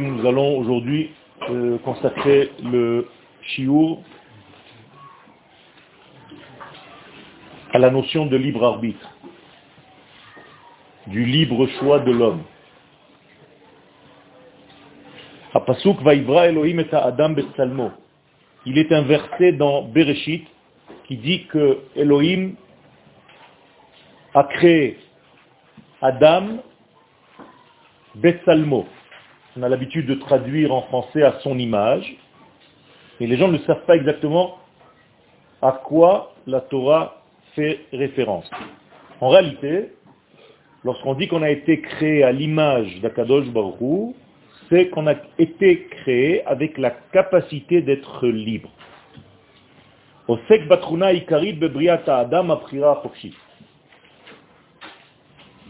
Nous allons aujourd'hui euh, consacrer le shiur à la notion de libre arbitre, du libre choix de l'homme. Elohim et Adam. Il est inversé dans Bereshit qui dit que Elohim a créé Adam Betsalmo. On a l'habitude de traduire en français à son image, et les gens ne savent pas exactement à quoi la Torah fait référence. En réalité, lorsqu'on dit qu'on a été créé à l'image d'Akadosh Baruch c'est qu'on a été créé avec la capacité d'être libre.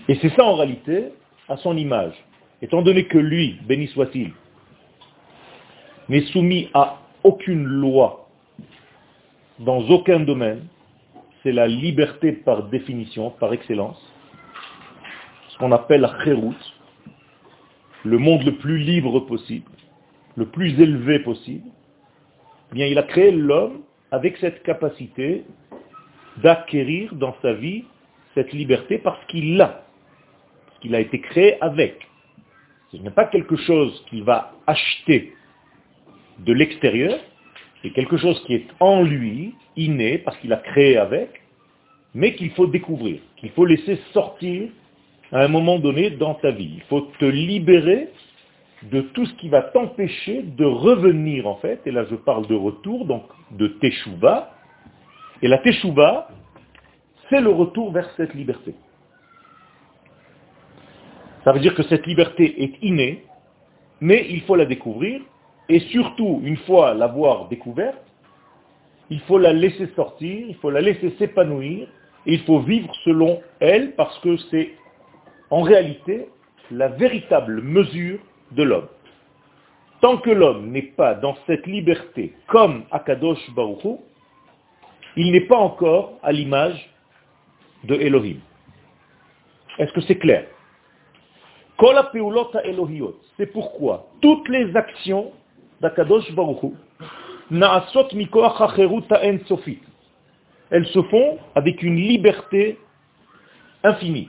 Et c'est ça en réalité, à son image. Étant donné que lui, béni soit-il, n'est soumis à aucune loi dans aucun domaine, c'est la liberté par définition, par excellence, ce qu'on appelle la chérout, le monde le plus libre possible, le plus élevé possible, eh bien il a créé l'homme avec cette capacité d'acquérir dans sa vie cette liberté parce qu'il l'a, parce qu'il a été créé avec. Ce n'est pas quelque chose qu'il va acheter de l'extérieur, c'est quelque chose qui est en lui, inné, parce qu'il a créé avec, mais qu'il faut découvrir, qu'il faut laisser sortir à un moment donné dans ta vie. Il faut te libérer de tout ce qui va t'empêcher de revenir en fait, et là je parle de retour, donc de teshuva, et la teshuva, c'est le retour vers cette liberté. Ça veut dire que cette liberté est innée, mais il faut la découvrir, et surtout, une fois l'avoir découverte, il faut la laisser sortir, il faut la laisser s'épanouir, et il faut vivre selon elle, parce que c'est en réalité la véritable mesure de l'homme. Tant que l'homme n'est pas dans cette liberté comme Akadosh Baruch il n'est pas encore à l'image de Elohim. Est-ce que c'est clair? C'est pourquoi toutes les actions d'Akadosh Baruch elles se font avec une liberté infinie.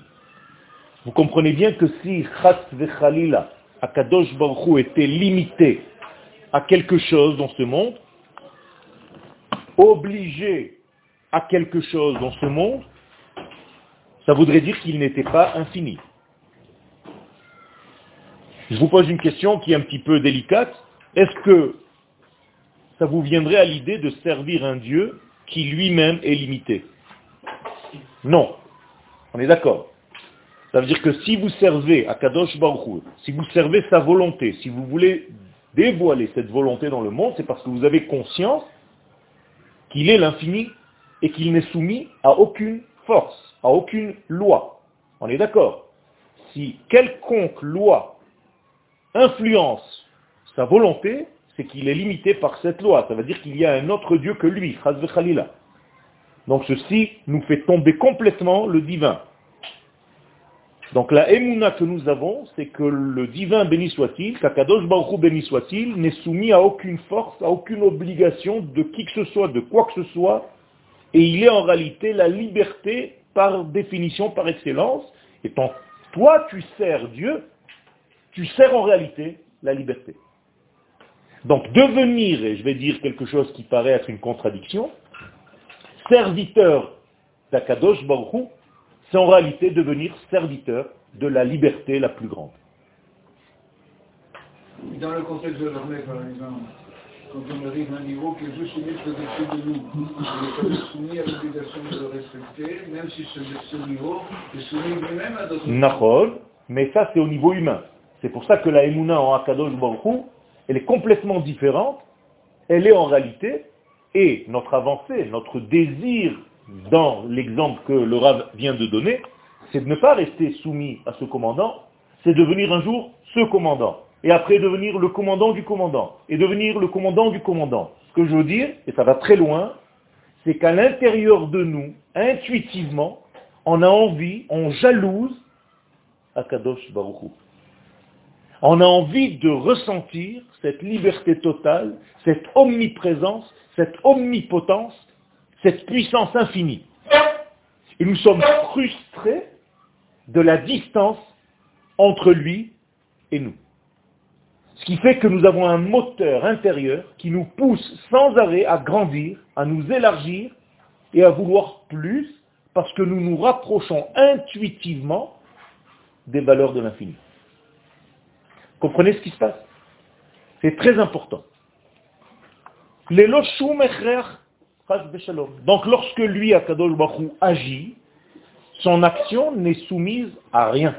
Vous comprenez bien que si Chat Vechalila, Akadosh Baruch était limité à quelque chose dans ce monde, obligé à quelque chose dans ce monde, ça voudrait dire qu'il n'était pas infini. Je vous pose une question qui est un petit peu délicate. Est-ce que ça vous viendrait à l'idée de servir un Dieu qui lui-même est limité? Non. On est d'accord. Ça veut dire que si vous servez à Kadosh Baruch si vous servez sa volonté, si vous voulez dévoiler cette volonté dans le monde, c'est parce que vous avez conscience qu'il est l'infini et qu'il n'est soumis à aucune force, à aucune loi. On est d'accord Si quelconque loi influence sa volonté, c'est qu'il est limité par cette loi. Ça veut dire qu'il y a un autre Dieu que lui, Khalila. Donc ceci nous fait tomber complètement le divin. Donc la émouna que nous avons, c'est que le divin béni soit-il, qu'Akadosh Baruch béni soit-il, n'est soumis à aucune force, à aucune obligation de qui que ce soit, de quoi que ce soit, et il est en réalité la liberté par définition, par excellence, et tant toi tu sers Dieu, tu sers en réalité la liberté. Donc devenir, et je vais dire quelque chose qui paraît être une contradiction, serviteur d'Akadosh Baruch c'est en réalité devenir serviteur de la liberté la plus grande. Dans le contexte de l'armée, par exemple, quand on arrive à un niveau qui est juste au-dessus de nous, on est soumis à l'obligation de le respecter, même si ce, niveau est soumis lui-même à d'autres. mais ça c'est au niveau humain. C'est pour ça que la Emouna en Akadosh Baruch elle est complètement différente. Elle est en réalité, et notre avancée, notre désir dans l'exemple que le Rav vient de donner, c'est de ne pas rester soumis à ce commandant, c'est devenir un jour ce commandant. Et après devenir le commandant du commandant. Et devenir le commandant du commandant. Ce que je veux dire, et ça va très loin, c'est qu'à l'intérieur de nous, intuitivement, on a envie, on jalouse Akadosh Baruch On a envie de ressentir cette liberté totale, cette omniprésence, cette omnipotence, cette puissance infinie. Et nous sommes frustrés de la distance entre lui et nous. Ce qui fait que nous avons un moteur intérieur qui nous pousse sans arrêt à grandir, à nous élargir et à vouloir plus parce que nous nous rapprochons intuitivement des valeurs de l'infini. Comprenez ce qui se passe C'est très important. Donc lorsque lui, Akadosh Baruch agit, son action n'est soumise à rien.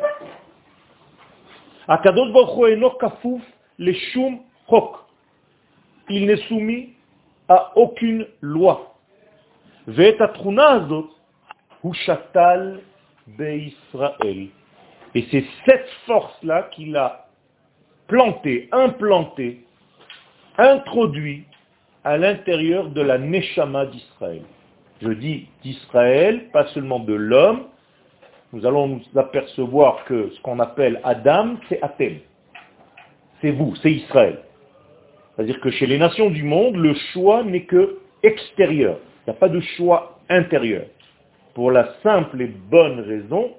Akadosh Baruch Hu kafouf le shum chok. Il n'est soumis à aucune loi. Et c'est cette force-là qu'il a planté, implanté, introduit à l'intérieur de la Neshama d'Israël. Je dis d'Israël, pas seulement de l'homme. Nous allons nous apercevoir que ce qu'on appelle Adam, c'est Athènes. C'est vous, c'est Israël. C'est-à-dire que chez les nations du monde, le choix n'est que extérieur. Il n'y a pas de choix intérieur. Pour la simple et bonne raison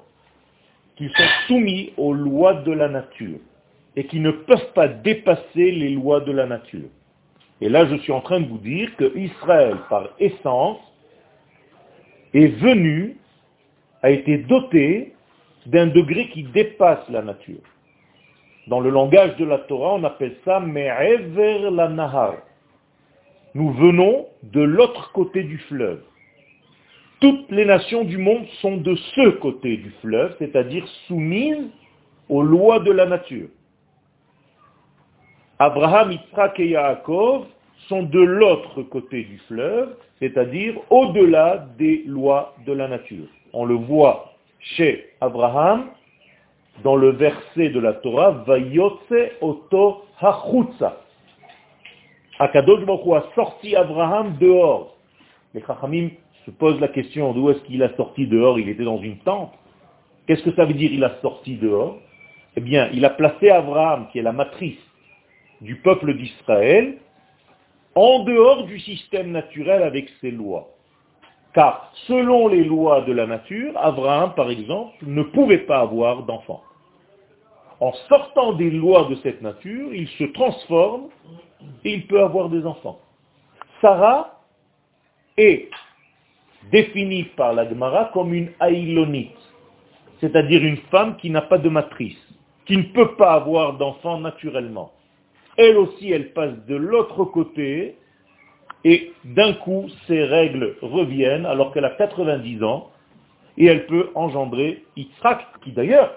qu'ils sont soumis aux lois de la nature et qui ne peuvent pas dépasser les lois de la nature. Et là, je suis en train de vous dire que Israël, par essence, est venu, a été doté d'un degré qui dépasse la nature. Dans le langage de la Torah, on appelle ça Me'ever la Nahar. Nous venons de l'autre côté du fleuve. Toutes les nations du monde sont de ce côté du fleuve, c'est-à-dire soumises aux lois de la nature. Abraham, Yitzhak et Yaakov sont de l'autre côté du fleuve, c'est-à-dire au-delà des lois de la nature. On le voit chez Abraham dans le verset de la Torah, Vayotse oto hachutza. Akadosh Baruch a sorti Abraham dehors. Les Chachamim se posent la question, d'où est-ce qu'il a sorti dehors? Il était dans une tente. Qu'est-ce que ça veut dire il a sorti dehors? Eh bien, il a placé Abraham, qui est la matrice du peuple d'Israël, en dehors du système naturel avec ses lois. Car selon les lois de la nature, Abraham, par exemple, ne pouvait pas avoir d'enfant. En sortant des lois de cette nature, il se transforme et il peut avoir des enfants. Sarah est définie par la Gemara comme une aïlonite, c'est-à-dire une femme qui n'a pas de matrice, qui ne peut pas avoir d'enfant naturellement. Elle aussi, elle passe de l'autre côté, et d'un coup, ses règles reviennent alors qu'elle a 90 ans, et elle peut engendrer Yitzhak, qui d'ailleurs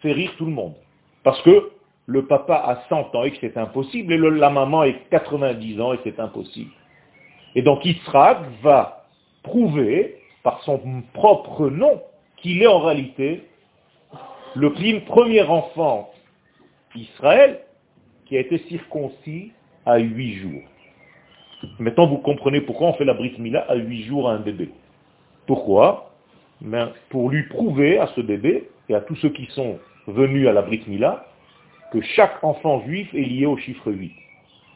fait rire tout le monde. Parce que le papa a 100 ans et que c'est impossible, et la maman est 90 ans et c'est impossible. Et donc Yitzhak va prouver, par son propre nom, qu'il est en réalité le premier enfant Israël qui a été circoncis à huit jours. Maintenant, vous comprenez pourquoi on fait la brit mila à huit jours à un bébé. Pourquoi? Ben, Pour lui prouver à ce bébé et à tous ceux qui sont venus à la brit mila que chaque enfant juif est lié au chiffre 8,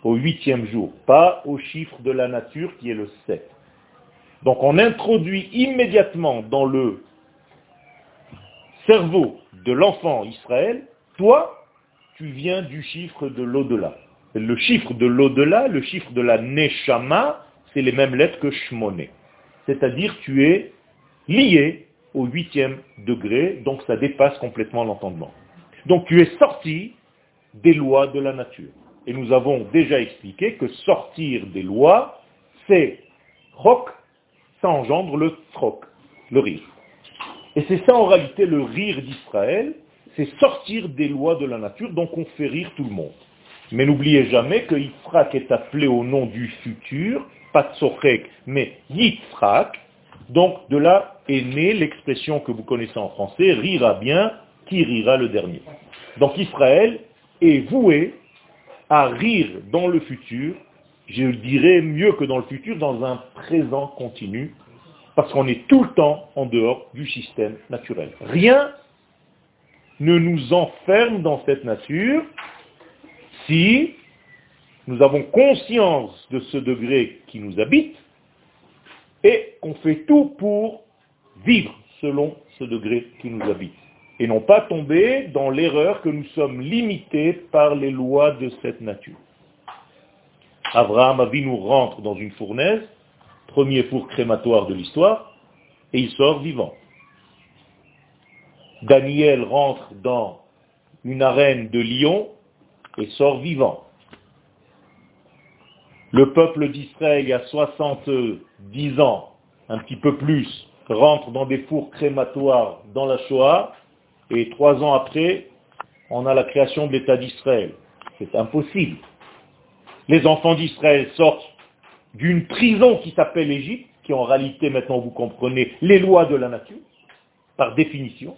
au huitième jour, pas au chiffre de la nature qui est le 7. Donc on introduit immédiatement dans le cerveau de l'enfant Israël, toi, tu viens du chiffre de l'au-delà. Le chiffre de l'au-delà, le chiffre de la Neshama, c'est les mêmes lettres que Shmoné. C'est-à-dire tu es lié au huitième degré, donc ça dépasse complètement l'entendement. Donc tu es sorti des lois de la nature. Et nous avons déjà expliqué que sortir des lois, c'est roc, ça engendre le troc, le rire. Et c'est ça en réalité le rire d'Israël, c'est sortir des lois de la nature, donc on fait rire tout le monde. Mais n'oubliez jamais que Yitzhak est appelé au nom du futur, pas Tsochek, mais Yitzhak. Donc de là est née l'expression que vous connaissez en français, rira bien, qui rira le dernier. Donc Israël est voué à rire dans le futur, je dirais mieux que dans le futur, dans un présent continu, parce qu'on est tout le temps en dehors du système naturel. Rien ne nous enferme dans cette nature si nous avons conscience de ce degré qui nous habite et qu'on fait tout pour vivre selon ce degré qui nous habite. Et non pas tomber dans l'erreur que nous sommes limités par les lois de cette nature. Abraham nous rentre dans une fournaise, premier four crématoire de l'histoire, et il sort vivant. Daniel rentre dans une arène de lion et sort vivant. Le peuple d'Israël, il y a 70 ans, un petit peu plus, rentre dans des fours crématoires dans la Shoah, et trois ans après, on a la création de l'État d'Israël. C'est impossible. Les enfants d'Israël sortent d'une prison qui s'appelle l'Égypte, qui en réalité, maintenant vous comprenez, les lois de la nature, par définition.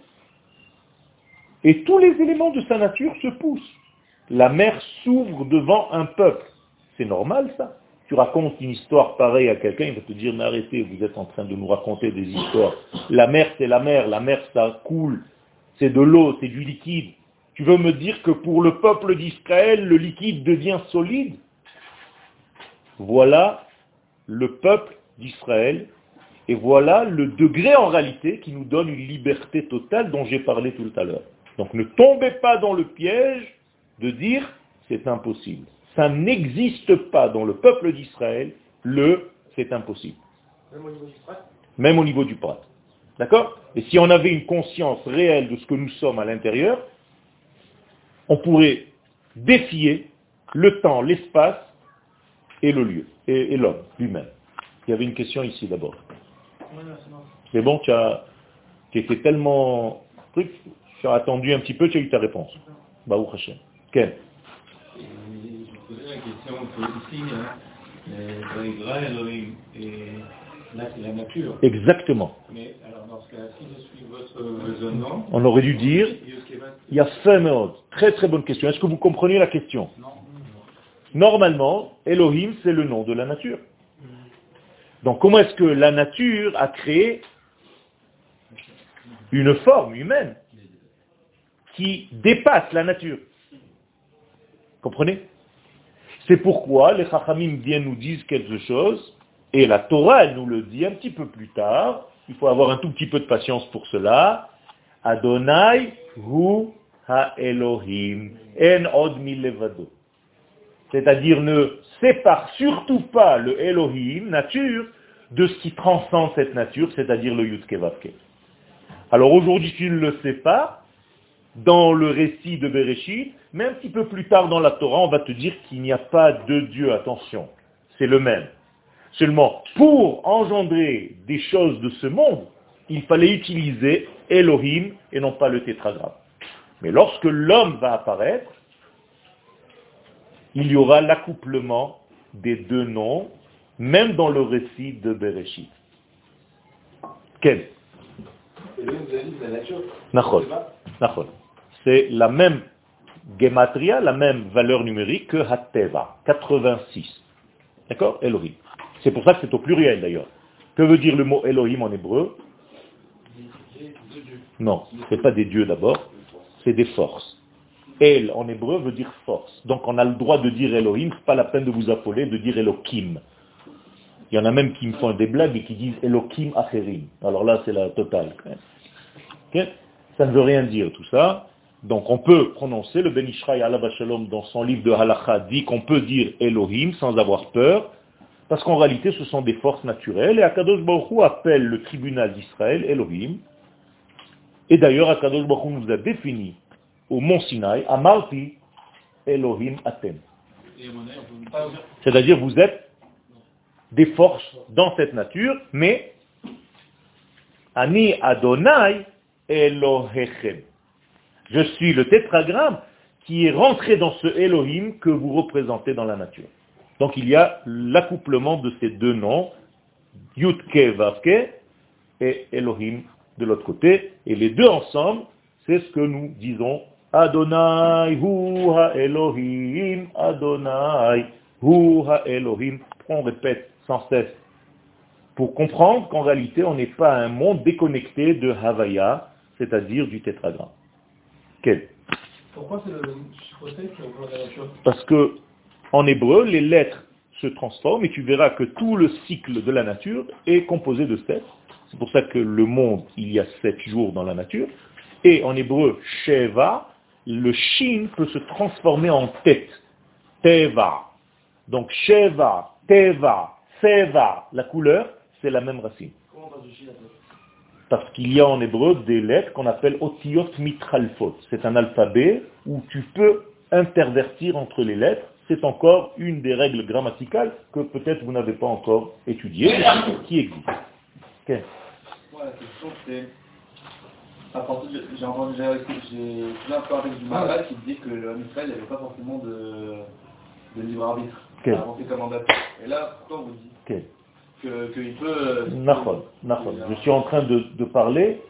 Et tous les éléments de sa nature se poussent. La mer s'ouvre devant un peuple. C'est normal ça. Tu racontes une histoire pareille à quelqu'un, il va te dire, mais arrêtez, vous êtes en train de nous raconter des histoires. La mer, c'est la mer, la mer, ça coule, c'est de l'eau, c'est du liquide. Tu veux me dire que pour le peuple d'Israël, le liquide devient solide? Voilà le peuple d'Israël, et voilà le degré en réalité qui nous donne une liberté totale dont j'ai parlé tout à l'heure. Donc ne tombez pas dans le piège de dire c'est impossible. Ça n'existe pas dans le peuple d'Israël, le c'est impossible. Même au niveau du prat Même au niveau du prat. D'accord? Et si on avait une conscience réelle de ce que nous sommes à l'intérieur, on pourrait défier le temps, l'espace et le lieu, et, l'homme lui-même. Il y avait une question ici d'abord. C'est bon, tu as, tu étais tellement truc, tu as attendu un petit peu, tu as eu ta réponse. Baruch Hashem. Question et là c'est la nature. Exactement. Mais alors dans ce cas je suis votre raisonnement... On aurait dû dire, il y a. Très très bonne question. Est-ce que vous comprenez la question? Non. Normalement, Elohim, c'est le nom de la nature. Donc comment est-ce que la nature a créé une forme humaine? Qui dépasse la nature Comprenez? C'est pourquoi les Chachamim viennent nous dire quelque chose, et la Torah, nous le dit un petit peu plus tard, il faut avoir un tout petit peu de patience pour cela, Adonai hu ha-Elohim, en od milevado. C'est-à-dire ne sépare surtout pas le Elohim, nature, de ce qui transcende cette nature, c'est-à-dire le Yudkevavke. Alors aujourd'hui, tu ne le sais pas, dans le récit de Bereshit, mais un petit peu plus tard dans la Torah, on va te dire qu'il n'y a pas de Dieu, attention, c'est le même. Seulement, pour engendrer des choses de ce monde, il fallait utiliser Elohim et non pas le tétragramme. Mais lorsque l'homme va apparaître, il y aura l'accouplement des deux noms, même dans le récit de Bereshit. Quel c'est la même gematria, la même valeur numérique que Hateva, 86. D'accord Elohim. C'est pour ça que c'est au pluriel d'ailleurs. Que veut dire le mot Elohim en hébreu? Non, ce n'est pas des dieux d'abord, c'est des forces. El en hébreu veut dire force. Donc on a le droit de dire Elohim, pas la peine de vous affoler de dire Elohim. Il y en a même qui me font des blagues et qui disent Elohim Acherim. Alors là, c'est la totale. Ça ne veut rien dire tout ça. Donc on peut prononcer, le Ben Ishraï Shalom dans son livre de Halakha dit qu'on peut dire Elohim sans avoir peur, parce qu'en réalité ce sont des forces naturelles, et Akadosh Baruch appelle le tribunal d'Israël Elohim, et d'ailleurs Akadosh Baruch nous a défini au mont Sinaï, Amarti Elohim Atem. C'est-à-dire vous êtes des forces dans cette nature, mais Ani Adonai Elohechem. Je suis le tétragramme qui est rentré dans ce Elohim que vous représentez dans la nature. Donc il y a l'accouplement de ces deux noms, Yutke Vavke et Elohim de l'autre côté. Et les deux ensemble, c'est ce que nous disons Adonai hu Elohim, Adonai hu Elohim. On répète sans cesse pour comprendre qu'en réalité on n'est pas un monde déconnecté de Havaya, c'est-à-dire du tétragramme. Quel? Pourquoi c'est le chiffre 7 qui représente la Parce que en hébreu, les lettres se transforment et tu verras que tout le cycle de la nature est composé de sept. C'est pour ça que le monde, il y a sept jours dans la nature. Et en hébreu, Sheva, le shin peut se transformer en tête. Teva. Donc Sheva, Teva, Seva, la couleur, c'est la même racine. Comment on passe du chine à tête Parce qu'il y a en hébreu des lettres qu'on appelle otiyot mitralfot. C'est un alphabet où tu peux intervertir entre les lettres. C'est encore une des règles grammaticales que peut-être vous n'avez pas encore étudiées, mais qui existe. Ok. Moi, la question, c'est. À partir de- J'ai entendu, j'ai plein de avec du Maral qui dit que le Israël n'avait pas forcément de, de libre arbitre. Ok. à avancer comme mandat. Et là, pourquoi on vous dit? Ok. Que- qu'il peut. Nahon, Nahon. Je suis en train de, de parler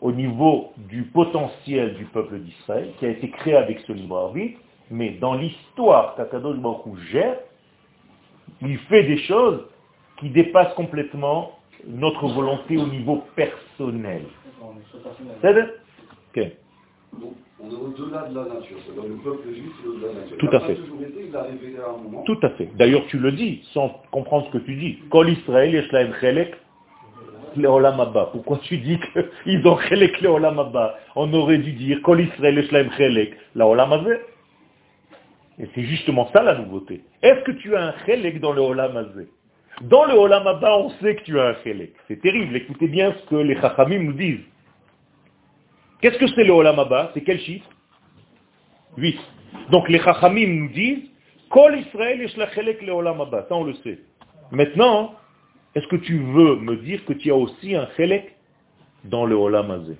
au niveau du potentiel du peuple d'Israël, qui a été créé avec ce libre arbitre, mais dans l'histoire qu'Akadosh Baruch gère, il fait des choses qui dépassent complètement notre volonté au niveau personnel. C'est. Donc, on est au-delà de la nature. C'est-à-dire le peuple juif, c'est au-delà de la nature. Tout à fait. toujours été, il l'a révélé à un moment. Tout à fait. D'ailleurs, tu le dis, sans comprendre ce que tu dis. Kol Israël, yesh lahem chelek. Pourquoi tu dis qu'ils ont chelek leolam haba? On aurait dû dire Kol Israël, yesh lahem chelek leolam hazeh. Et c'est justement ça la nouveauté. Est-ce que tu as un chelek dans le olam hazeh? Dans le olam haba, on sait que tu as un chelek. C'est terrible. Écoutez bien ce que les chachamim nous disent. Qu'est-ce que c'est le olam haba? C'est quel chiffre? 8. Donc les chachamim nous disent Kol Israël yesh la chelek leolam haba. Ça on le sait. Maintenant, est-ce que tu veux me dire que tu as aussi un chelek dans le olam hazeh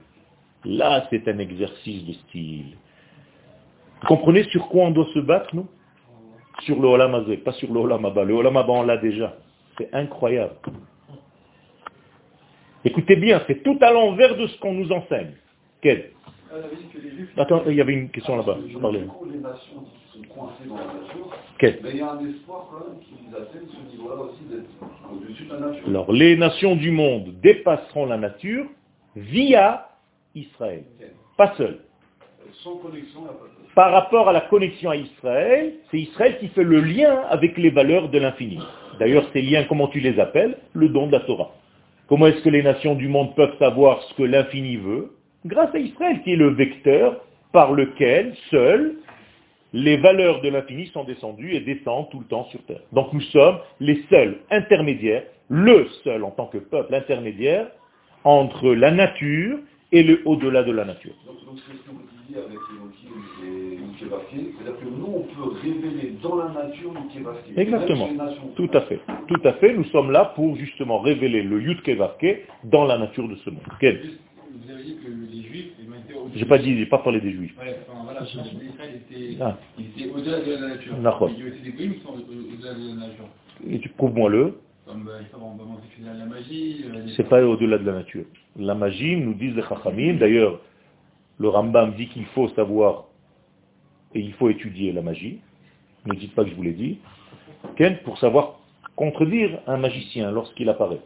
Là, c'est un exercice de style. Vous comprenez sur quoi on doit se battre, nous? Sur le olam hazeh, pas sur le olam. Le olam on l'a déjà. C'est incroyable. Écoutez bien, c'est tout à l'envers de ce qu'on nous enseigne. Quel Ah. Attends, il y avait une question là-bas. Parce que Parlez. Du coup, les nations qui sont coincées dans la nature, Quel mais il y a un espoir quand même qu'ils atteignent ce niveau-là aussi d'être au-dessus de la nature. Alors, les nations du monde dépasseront la nature via Israël. Pas seul. Par rapport à la connexion à Israël, c'est Israël qui fait le lien avec les valeurs de l'infini. D'ailleurs, ces liens, comment tu les appelles? Le don de la Torah. Comment est-ce que les nations du monde peuvent savoir ce que l'infini veut? Grâce à Israël, qui est le vecteur par lequel, seul, les valeurs de l'infini sont descendues et descendent tout le temps sur Terre. Donc nous sommes les seuls intermédiaires, le seul en tant que peuple intermédiaire, entre la nature et le au-delà de la nature. Donc, donc c'est ce que vous disiez avec Elohim et Mukevake, c'est-à-dire que nous, on peut révéler dans la nature Mukevake. Exactement. Tout à fait. Tout à fait. Nous sommes là pour justement révéler le Yud Kevavke dans la nature de ce monde. Vous avez dit que les juifs, au J'ai pas dit, j'ai pas parlé des juifs. Ouais, enfin, voilà, était, Ah. était au-delà de la nature. Il y a des pays qui sont au- au-delà de la nature. Et tu prouves-moi-le. Comme, euh, on va la magie. euh, les- C'est pas au-delà de la nature. La magie, nous disent les Chachamim. D'ailleurs, le Rambam dit qu'il faut savoir et il faut étudier la magie. Ne dites pas que je vous l'ai dit. Ken, pour savoir contredire un magicien lorsqu'il apparaît.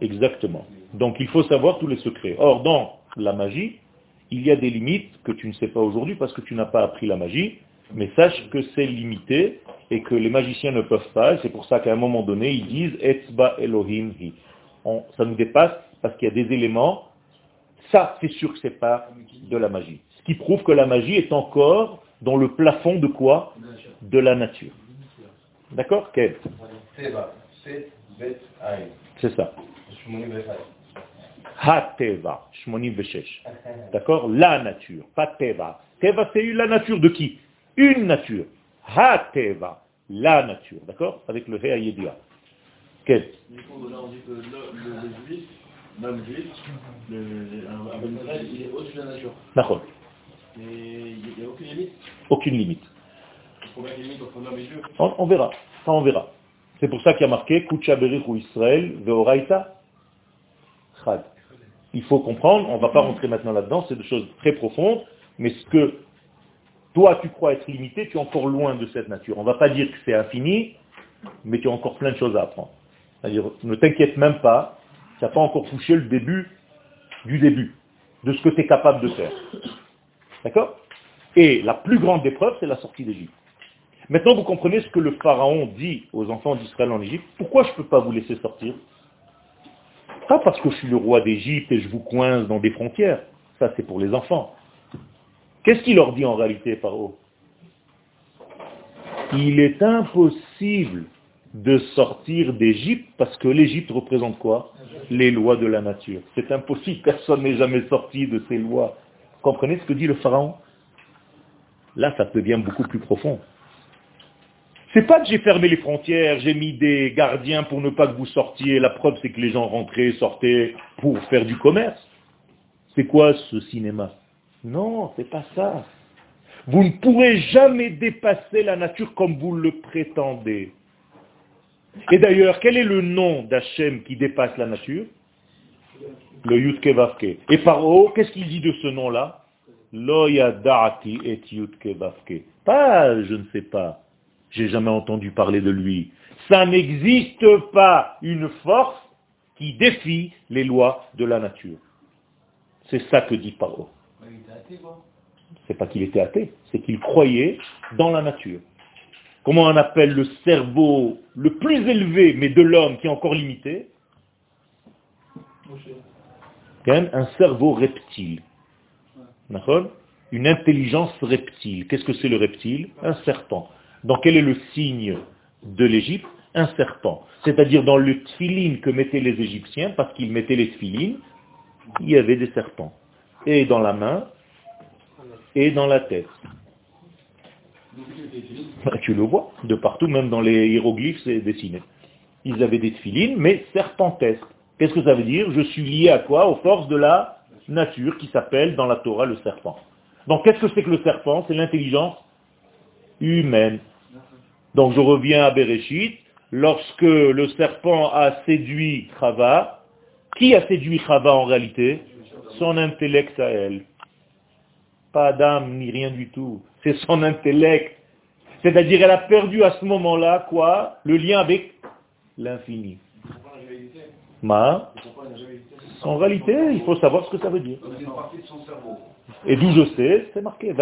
Exactement. Donc il faut savoir tous les secrets. Or, dans la magie, il y a des limites que tu ne sais pas aujourd'hui parce que tu n'as pas appris la magie, mais sache que c'est limité et que les magiciens ne peuvent pas. C'est pour ça qu'à un moment donné, ils disent Etzba Elohim hi. Ça nous dépasse parce qu'il y a des éléments. Ça, c'est sûr que c'est pas de la magie. Ce qui prouve que la magie est encore dans le plafond de quoi? De la nature. D'accord Quel c'est ça. Ha-teva. D'accord La nature, pas teva. Teva, c'est la nature de qui? Une nature. Ha-teva, la nature. D'accord? Avec le he ayedia. Quel Du coup, là, on dit que le, juif, l'homme juif, il est au-dessus de la nature. D'accord. Et il n'y a aucune limite. Aucune limite. On, verra. Ça, on verra. C'est pour ça qu'il y a marqué Kucha Berichu Israël Veoraita. Il faut comprendre, on ne va pas rentrer maintenant là-dedans, c'est des choses très profondes, mais ce que toi tu crois être limité, tu es encore loin de cette nature. On ne va pas dire que c'est infini, mais tu as encore plein de choses à apprendre. C'est-à-dire, ne t'inquiète même pas, tu n'as pas encore touché le début du début, de ce que tu es capable de faire. D'accord? Et la plus grande épreuve, c'est la sortie d'Égypte. Maintenant, vous comprenez ce que le Pharaon dit aux enfants d'Israël en Égypte. Pourquoi je ne peux pas vous laisser sortir? Pas parce que je suis le roi d'Égypte et je vous coince dans des frontières. Ça, c'est pour les enfants. Qu'est-ce qu'il leur dit en réalité, Pharaon? Il est impossible de sortir d'Égypte parce que l'Égypte représente quoi? Les lois de la nature. C'est impossible, personne n'est jamais sorti de ces lois. Comprenez ce que dit le Pharaon? Là, ça devient beaucoup plus profond. C'est pas que j'ai fermé les frontières, j'ai mis des gardiens pour ne pas que vous sortiez. La preuve, c'est que les gens rentraient, sortaient pour faire du commerce. C'est quoi ce cinéma? Non, c'est pas ça. Vous ne pourrez jamais dépasser la nature comme vous le prétendez. Et d'ailleurs, quel est le nom d'Hachem qui dépasse la nature? Le Yudke Vavke. Et par haut, qu'est-ce qu'il dit de ce nom-là? Lo Yadati et Yudke Vavke. Pas je ne sais pas. J'ai jamais entendu parler de lui. Ça n'existe pas une force qui défie les lois de la nature. C'est ça que dit Paro. C'est pas qu'il était athée, c'est qu'il croyait dans la nature. Comment on appelle le cerveau le plus élevé, mais de l'homme qui est encore limité? Un cerveau reptile. Une intelligence reptile. Qu'est-ce que c'est le reptile? Un serpent. Donc quel est le signe de l'Égypte Un serpent. C'est-à-dire dans le tfilin que mettaient les Égyptiens, parce qu'ils mettaient les tfilines, il y avait des serpents. Et dans la main, et dans la tête. Tu le vois, de partout, même dans les hiéroglyphes, c'est dessiné. Ils avaient des tfilines, mais serpentesques. Qu'est-ce que ça veut dire? Je suis lié à quoi? Aux forces de la nature qui s'appelle dans la Torah le serpent. Donc qu'est-ce que c'est que le serpent? C'est l'intelligence humaine. Donc je reviens à Bereshit. Lorsque le serpent a séduit Chava, qui a séduit Chava en réalité? Son intellect à elle. Pas d'âme ni rien du tout. C'est son intellect. C'est-à-dire elle a perdu à ce moment-là quoi? Le lien avec l'infini. Ma? En réalité, il faut savoir ce que ça veut dire. Et d'où je sais, c'est marqué.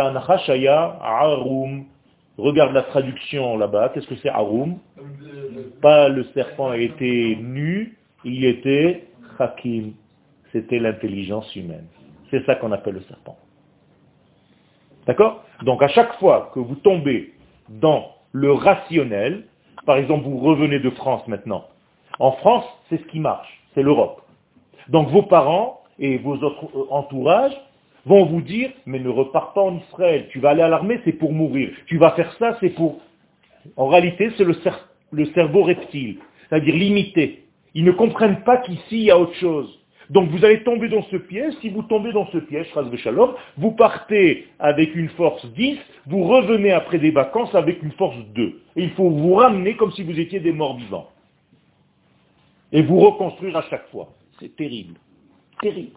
Regarde la traduction là-bas. Qu'est-ce que c'est Arum? Pas le serpent était nu, il était Hakim. C'était l'intelligence humaine. C'est ça qu'on appelle le serpent. D'accord? Donc à chaque fois que vous tombez dans le rationnel, par exemple vous revenez de France maintenant, en France c'est ce qui marche, c'est l'Europe. Donc vos parents et vos autres euh, entourages vont vous dire, mais ne repars pas en Israël, tu vas aller à l'armée, c'est pour mourir. Tu vas faire ça, c'est pour... En réalité, c'est le, cerveau reptile, c'est-à-dire limité. Ils ne comprennent pas qu'ici, il y a autre chose. Donc vous allez tomber dans ce piège, si vous tombez dans ce piège, Shalom, vous partez avec une force 10, vous revenez après des vacances avec une force 2. Et il faut vous ramener comme si vous étiez des morts vivants. Et vous reconstruire à chaque fois. C'est terrible. Terrible.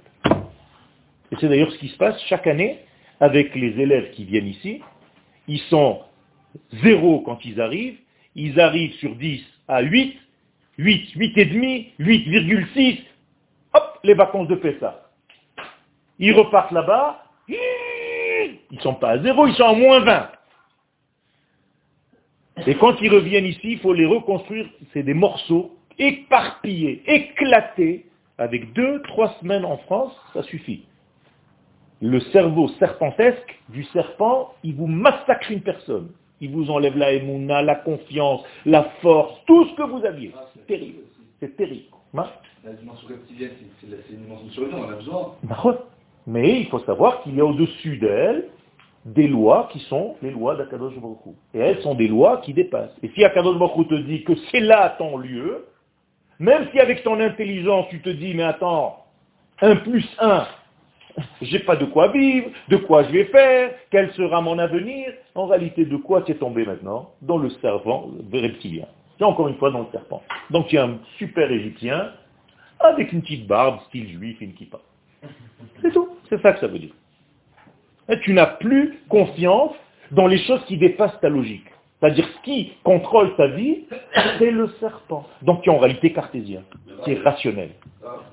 Et c'est d'ailleurs ce qui se passe chaque année avec les élèves qui viennent ici. Ils sont zéro quand ils arrivent, ils arrivent sur 10 à 8, 8, 8,5, 8,6, hop, les vacances de Pessa. Ils repartent là-bas, ils ne sont pas à zéro, ils sont à moins 20. Et quand ils reviennent ici, il faut les reconstruire, c'est des morceaux éparpillés, éclatés, avec deux, trois semaines en France, ça suffit le cerveau serpentesque du serpent, il vous massacre une personne. Il vous enlève la émouna, la confiance, la force, tout ce que vous aviez. C'est terrible. C'est terrible. La dimension reptilienne, c'est une dimension surhumaine, on a besoin. Mais il faut savoir qu'il y a au-dessus d'elle des lois qui sont les lois d'Akadosh Baruch Et elles sont des lois qui dépassent. Et si Akadosh Baruch te dit que c'est là ton lieu, même si avec ton intelligence tu te dis, mais attends, 1 plus 1, j'ai pas de quoi vivre, de quoi je vais faire, quel sera mon avenir. En réalité, de quoi es tombé maintenant Dans le serpent reptilien? C'est encore une fois dans le serpent. Donc tu es un super égyptien avec une petite barbe, style juif, une kippa. C'est tout. C'est ça que ça veut dire. Tu n'as plus confiance dans les choses qui dépassent ta logique. C'est-à-dire ce qui contrôle sa vie, c'est le serpent. Donc qui est en réalité cartésien, qui est rationnel.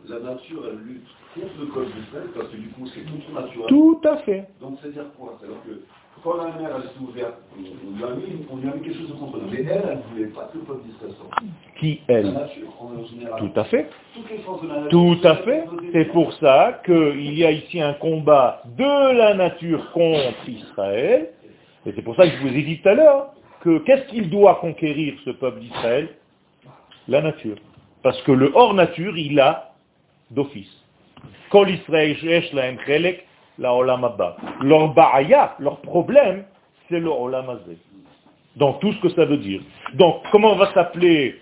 La nature, elle lutte contre le code d'Israël parce que du coup, c'est contre-naturel. Tout à fait. Donc, c'est-à-dire quoi? C'est-à-dire que quand la mer, elle s'est ouverte, on lui a mis, on lui a mis quelque chose de contre Mais elle, elle ne voulait pas que le peuple d'Israël sorte. Qui, La elle nature, en général. Tout à fait. Toutes les forces de la nature. Tout à fait. C'est pour ça qu'il y a ici un combat de la nature contre Israël. Et c'est pour ça que je vous ai dit tout à l'heure que qu'est-ce qu'il doit conquérir ce peuple d'Israël? La nature. Parce que le hors nature, il a d'office. Kol Israël la olam. Leur ba'aya, leur problème, c'est le olam. Dans tout ce que ça veut dire. Donc, comment va s'appeler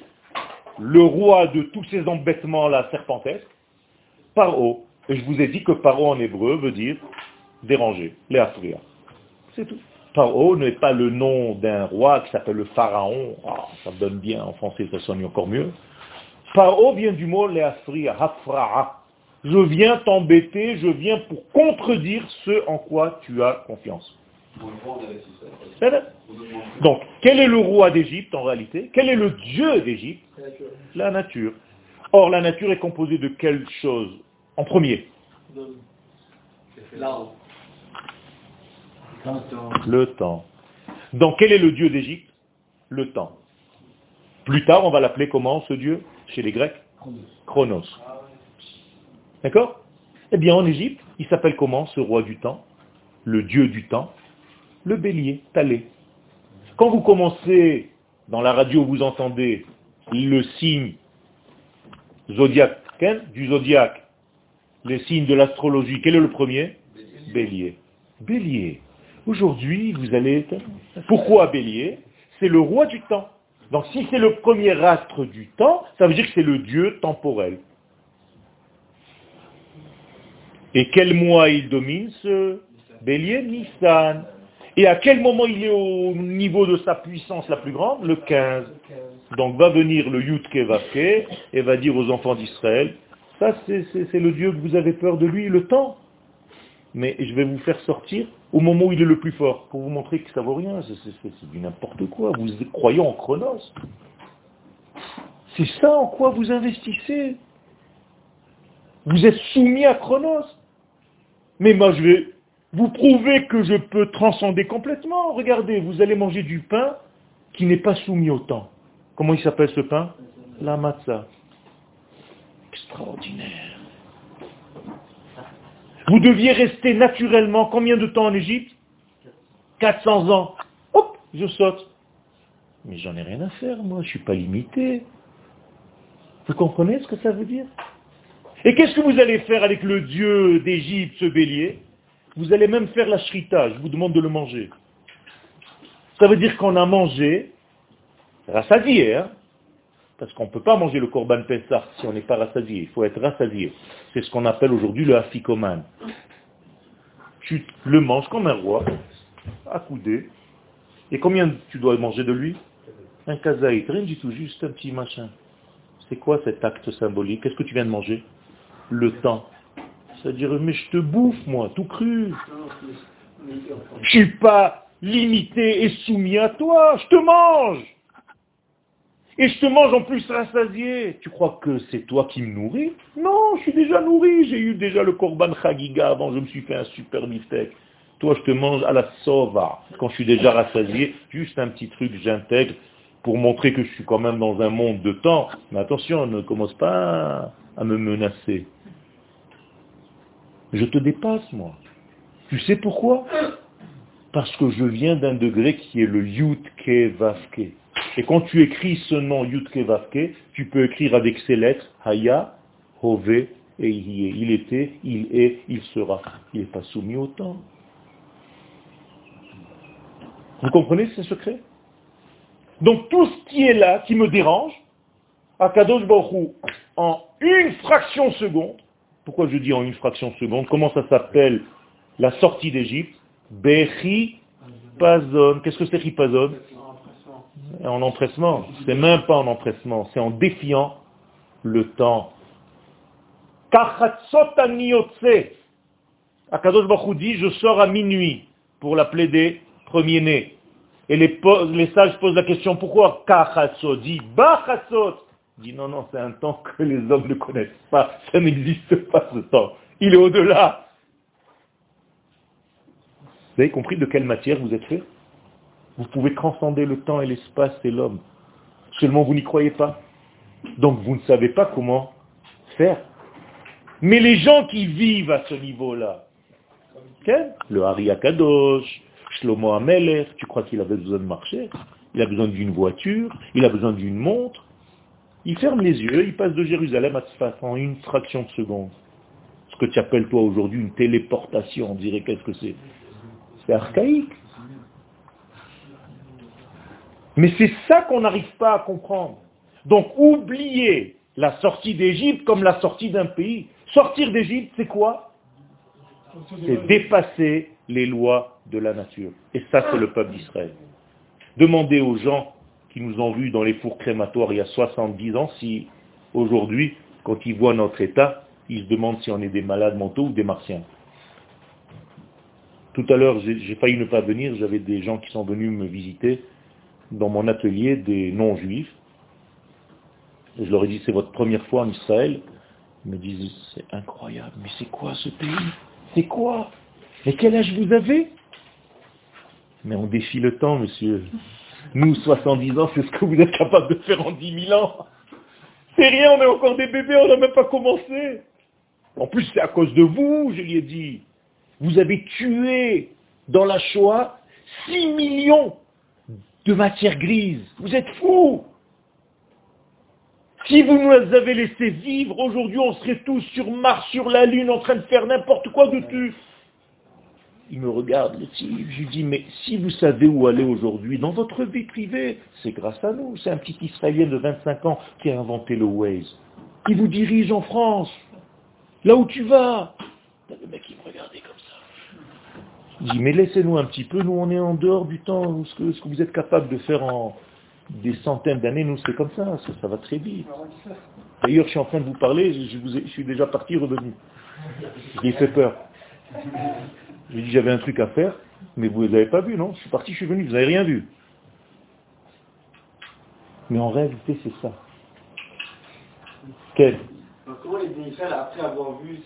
le roi de tous ces embêtements-là serpentesques Paro. Et je vous ai dit que paro en hébreu veut dire déranger, léafria. C'est tout. Paro n'est pas le nom d'un roi qui s'appelle le pharaon. Ah, ça donne bien en français, ça sonne encore mieux. Paro vient du mot léafria, hafra'a. Je viens t'embêter, je viens pour contredire ce en quoi tu as confiance. Donc, quel est le roi d'Égypte en réalité? Quel est le dieu d'Égypte? La nature. Or, la nature est composée de quelle chose? En premier, L'arbre. Le temps. Donc, quel est le dieu d'Égypte? Le temps. Plus tard, on va l'appeler comment ce dieu? Chez les Grecs? Chronos. D'accord? Eh bien, en Égypte, il s'appelle comment ce roi du temps? Le dieu du temps? Le bélier, Talé. Quand vous commencez, dans la radio, vous entendez le signe zodiaque, du zodiaque, les signes de l'astrologie, quel est le premier? Bélier. Bélier. Aujourd'hui, vous allez être... Pourquoi Bélier? C'est le roi du temps. Donc si c'est le premier astre du temps, ça veut dire que c'est le dieu temporel. Et quel mois il domine ce bélier? Nissan. Et à quel moment il est au niveau de sa puissance la plus grande? Le 15. Donc va venir le Yutke Vavke et va dire aux enfants d'Israël, ça c'est le Dieu que vous avez peur de lui, le temps. Mais je vais vous faire sortir au moment où il est le plus fort, pour vous montrer que ça vaut rien, c'est du n'importe quoi. Vous croyez en Chronos. C'est ça en quoi vous investissez. Vous êtes soumis à Chronos. Mais moi, je vais vous prouver que je peux transcender complètement. Regardez, vous allez manger du pain qui n'est pas soumis au temps. Comment il s'appelle ce pain? La matzah. Extraordinaire. Vous deviez rester naturellement combien de temps en Égypte? 400 ans. Hop, je saute. Mais j'en ai rien à faire, moi, je suis pas limité. Vous comprenez ce que ça veut dire? Et qu'est-ce que vous allez faire avec le dieu d'Égypte, ce bélier? Vous allez même faire la shrita, je vous demande de le manger. Ça veut dire qu'on a mangé, rassasié, hein? Parce qu'on ne peut pas manger le korban Pessah si on n'est pas rassasié, il faut être rassasié. C'est ce qu'on appelle aujourd'hui le afikoman. Tu le manges comme un roi, accoudé, et combien tu dois manger de lui? Un kazaït, rien du tout, juste un petit machin. C'est quoi cet acte symbolique? Qu'est-ce que tu viens de manger? Le temps. C'est-à-dire, mais je te bouffe, moi, tout cru. Je suis pas limité et soumis à toi, je te mange. Et je te mange en plus rassasié. Tu crois que c'est toi qui me nourris Non, je suis déjà nourri. J'ai eu déjà le korban chagiga avant, je me suis fait un super beefsteak. Toi, je te mange à la sova. Quand je suis déjà rassasié, juste un petit truc, j'intègre pour montrer que je suis quand même dans un monde de temps. Mais attention, ne commence pas à me menacer. Je te dépasse, moi. Tu sais pourquoi? Parce que je viens d'un degré qui est le Yutke Vavke. Et quand tu écris ce nom Yutke Vavke, tu peux écrire avec ces lettres Haya, Hove et. Il était, il est, il sera. Il n'est pas soumis au temps. Vous comprenez ce secret? Donc tout ce qui est là, qui me dérange, Akadosh Baruch en une fraction seconde, pourquoi je dis en une fraction seconde Comment ça s'appelle la sortie d'Égypte? Bechi Pazon. Qu'est-ce que c'est Ripazon En empressement. C'est même pas en empressement, c'est en défiant le temps. Akadosh Baruch Hu dit, je sors à minuit pour l'appeler des premiers-nés. Et les, sages posent la question, pourquoi Kachatzot? Dit Bachatzot dit non, non, c'est un temps que les hommes ne connaissent pas. Ça n'existe pas ce temps. Il est au-delà. Vous avez compris de quelle matière vous êtes fait? Vous pouvez transcender le temps et l'espace et l'homme. Seulement vous n'y croyez pas. Donc vous ne savez pas comment faire. Mais les gens qui vivent à ce niveau-là, le Hari Akadosh, Shlomo Amelech, tu crois qu'il avait besoin de marcher? Il a besoin d'une voiture, il a besoin d'une montre. Il ferme les yeux, il passe de Jérusalem à Tzfat en une fraction de seconde. Ce que tu appelles toi aujourd'hui une téléportation, on dirait qu'est-ce que c'est? C'est archaïque. Mais c'est ça qu'on n'arrive pas à comprendre. Donc oubliez la sortie d'Égypte comme la sortie d'un pays. Sortir d'Égypte, c'est quoi? C'est dépasser les lois de la nature. Et ça, c'est le peuple d'Israël. Demandez aux gens qui nous ont vus dans les fours crématoires il y a 70 ans si aujourd'hui, quand ils voient notre état, ils se demandent si on est des malades mentaux ou des martiens. Tout à l'heure, j'ai failli ne pas venir, j'avais des gens qui sont venus me visiter dans mon atelier, des non-juifs. Je leur ai dit, c'est votre première fois en Israël. Ils me disent, c'est incroyable, mais c'est quoi ce pays? C'est quoi? Mais quel âge vous avez? Mais on défie le temps, monsieur. Nous, 70 ans, c'est ce que vous êtes capable de faire en 10 000 ans. C'est rien, on est encore des bébés, on n'a même pas commencé. En plus, c'est à cause de vous, je lui ai dit. Vous avez tué dans la Shoah 6 millions de matière grise. Vous êtes fous Si vous nous avez laissé vivre, aujourd'hui on serait tous sur Mars, sur la Lune, en train de faire n'importe quoi de tout. Il me regarde, le type, je lui dis, mais si vous savez où aller aujourd'hui, dans votre vie privée, c'est grâce à nous. C'est un petit Israélien de 25 ans qui a inventé le Waze. Il vous dirige en France, là où tu vas. Le mec, il me regardait Je dis, mais laissez-nous un petit peu, nous on est en dehors du temps, ce que, vous êtes capable de faire en des centaines d'années, nous c'est comme ça, ça, ça va très vite. D'ailleurs, je suis en train de vous parler, je, je suis déjà parti, revenu. J'ai fait peur. J'ai dit j'avais un truc à faire, mais vous ne l'avez pas vu, non? Je suis parti, je suis venu, vous n'avez rien vu. Mais en réalité, c'est ça. Quel Alors, comment les Israël, après avoir vu